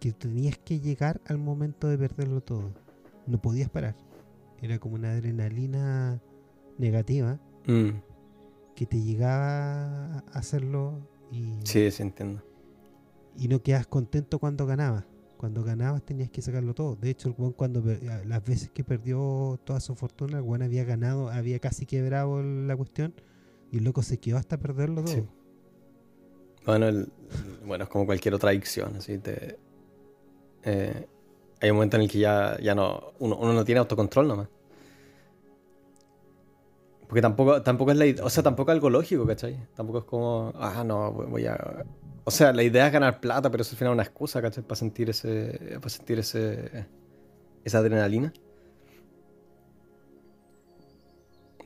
que tenías que llegar al momento de perderlo todo. No podías parar. Era como una adrenalina negativa mm. que te llegaba a hacerlo y, sí, sí, entiendo. Y no quedas contento cuando ganabas. Cuando ganabas tenías que sacarlo todo. De hecho, el Juan cuando las veces que perdió toda su fortuna, el Juan había ganado, había casi quebrado la cuestión y el loco se quedó hasta perderlo todo. Bueno, bueno, es como cualquier otra adicción. Así te, eh, hay un momento en el que ya, ya no, uno, uno no tiene autocontrol nomás. Porque tampoco, tampoco es la o sea, tampoco es algo lógico, ¿cachai? Tampoco es como, ah, no, voy a. O sea, la idea es ganar plata, pero eso al final es una excusa, ¿cachai? Para sentir ese. Para sentir ese. esa adrenalina.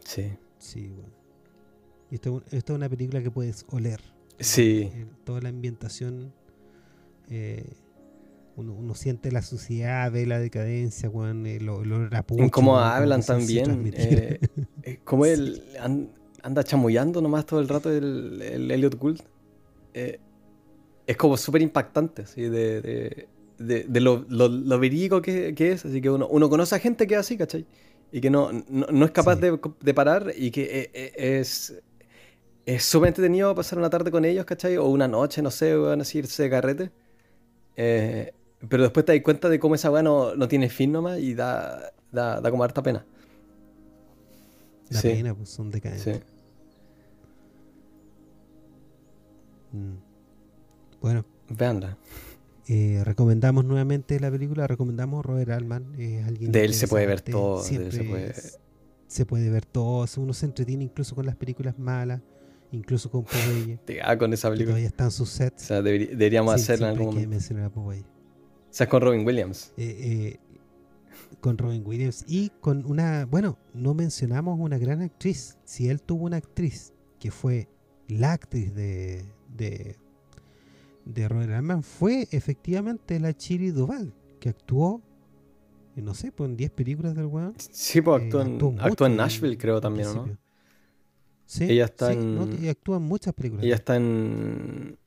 Sí. Sí, bueno. Y esto, es una película que puedes oler. Sí. toda la ambientación. Eh, uno, siente la suciedad, ve la decadencia, weón, el, olor a cómo hablan también. Eh, eh, como él <laughs> anda chamullando nomás todo el rato el, el Elliot Gould. Eh, es como súper impactante, ¿sí? de, de, lo, lo, verídico que, que, es. Así que uno, uno conoce a gente que es así, ¿cachai? Y que no, no, es capaz de, de, parar y que es, es súper entretenido pasar una tarde con ellos, ¿cachai? O una noche, no sé, van a irse de carrete. Eh, pero después te das cuenta de cómo esa weá no, tiene fin nomás y da, da, da como harta pena. La pena, pues son decadentes. Sí. Mm. Bueno. Veanla. Eh, recomendamos nuevamente la película, recomendamos Robert Altman. alguien de él se puede ver todo. se, puede... se puede ver todo. Uno se entretiene incluso con las películas malas, incluso con Popeye. <laughs> Ah, con esa película. Todavía están sus sets. O sea, deberíamos hacerla en algún momento. O sea, con Robin Williams. Eh, eh, con Robin Williams y con una, bueno, no mencionamos una gran actriz. Si él tuvo una actriz que fue la actriz de, de, de Robert Altman, fue efectivamente la Chiri Duval, que actuó, no sé, pues en 10 películas del weón. Sí, pues actuó, en, actuó en Nashville, creo también, ¿no? Sí, ella está en, y actúa en muchas películas. Ella está en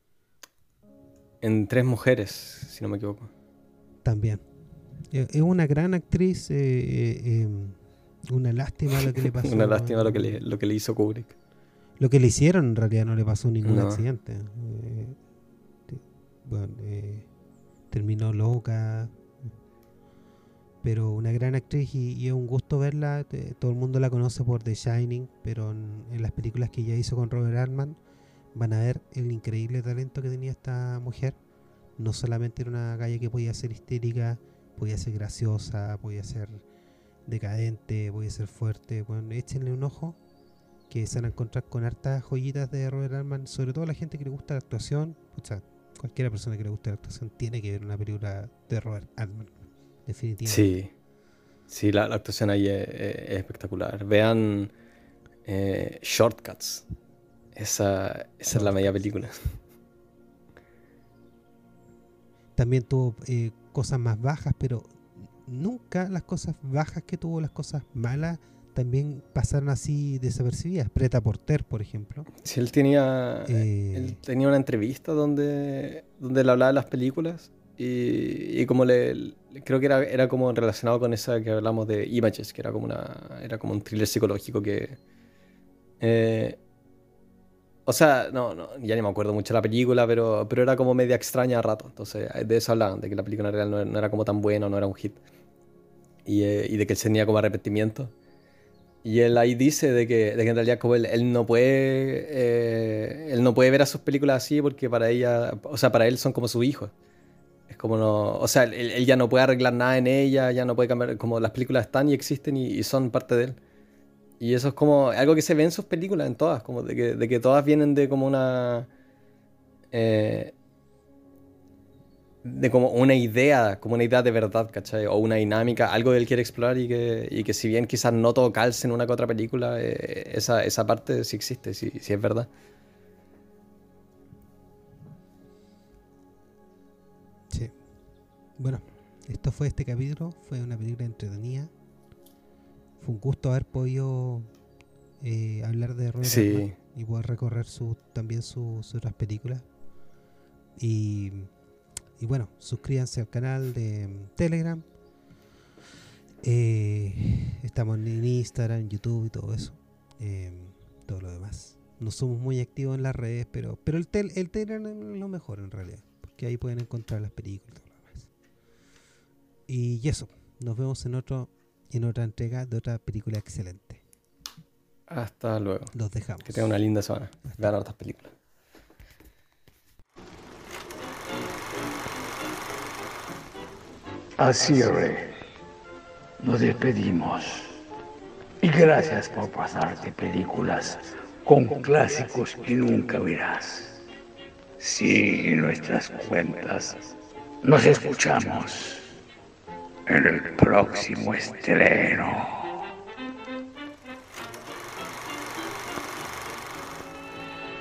en Tres Mujeres, si no me equivoco. También. Eh, es una gran actriz. Eh, eh, una lástima lo que le <laughs> pasó. una lástima lo que, le, lo que le hizo Kubrick. Lo que le hicieron en realidad no le pasó ningún accidente. bueno, terminó loca. Pero una gran actriz y, es un gusto verla. Todo el mundo la conoce por The Shining, pero en, en las películas que ella hizo con Robert Altman van a ver el increíble talento que tenía esta mujer no solamente era una calle que podía ser histérica, podía ser graciosa, podía ser decadente, podía ser fuerte. Bueno, échenle un ojo que se van a encontrar con hartas joyitas de Robert Altman, sobre todo la gente que le gusta la actuación. O sea, cualquiera persona que le guste la actuación tiene que ver una película de Robert Altman, definitivamente. Sí, sí, la, actuación ahí es, espectacular. Vean eh, Shortcuts. Esa, esa es la media película también tuvo eh, cosas más bajas, pero nunca las cosas bajas que tuvo, las cosas malas, también pasaron así desapercibidas. Preta Porter, por ejemplo. Sí, él tenía, eh, él tenía una entrevista donde, donde le hablaba de las películas y, como le, creo que era, era como relacionado con esa que hablamos de Images, que era como, una, era como un thriller psicológico que... Eh, o sea, no, no, ya ni me acuerdo mucho de la película, pero, pero era como media extraña a rato. Entonces, de eso hablaban, de que la película real no, era como tan buena, no era un hit. Y, eh, y, de que él tenía como arrepentimiento. Y él ahí dice de que, de que en realidad como él, él no puede eh, él no puede ver a sus películas así porque para ella, o sea, para él son como su hijo. Es como no, o sea, él, él ya no puede arreglar nada en ella, ya no puede cambiar, como las películas están y existen y, y son parte de él. Y eso es como algo que se ve en sus películas, en todas, como de que, de que todas vienen de como una... Eh, de como una idea, como una idea de verdad, ¿cachai? O una dinámica, algo que él quiere explorar y que, y que si bien quizás no todo calce en una que otra película, eh, esa, esa, parte sí existe, sí, sí es verdad. Sí. Bueno, esto fue este capítulo, fue una película entretenida fue un gusto haber podido eh, hablar de Robert sí. y poder recorrer su, también sus otras películas. Y, y, bueno, suscríbanse al canal de Telegram. Eh, estamos en Instagram, en YouTube y todo eso. Eh, todo lo demás. No somos muy activos en las redes, pero, pero el, tel, el Telegram es lo mejor en realidad. Porque ahí pueden encontrar las películas y todo lo demás. Y eso. Nos vemos en otro en otra entrega de otra película excelente. Hasta luego. Los dejamos. Que tengan una linda semana. Vean otras películas. Así cierre, nos despedimos. Y gracias por pasarte películas con clásicos que nunca verás. Sigue nuestras cuentas. Nos escuchamos en el próximo estreno.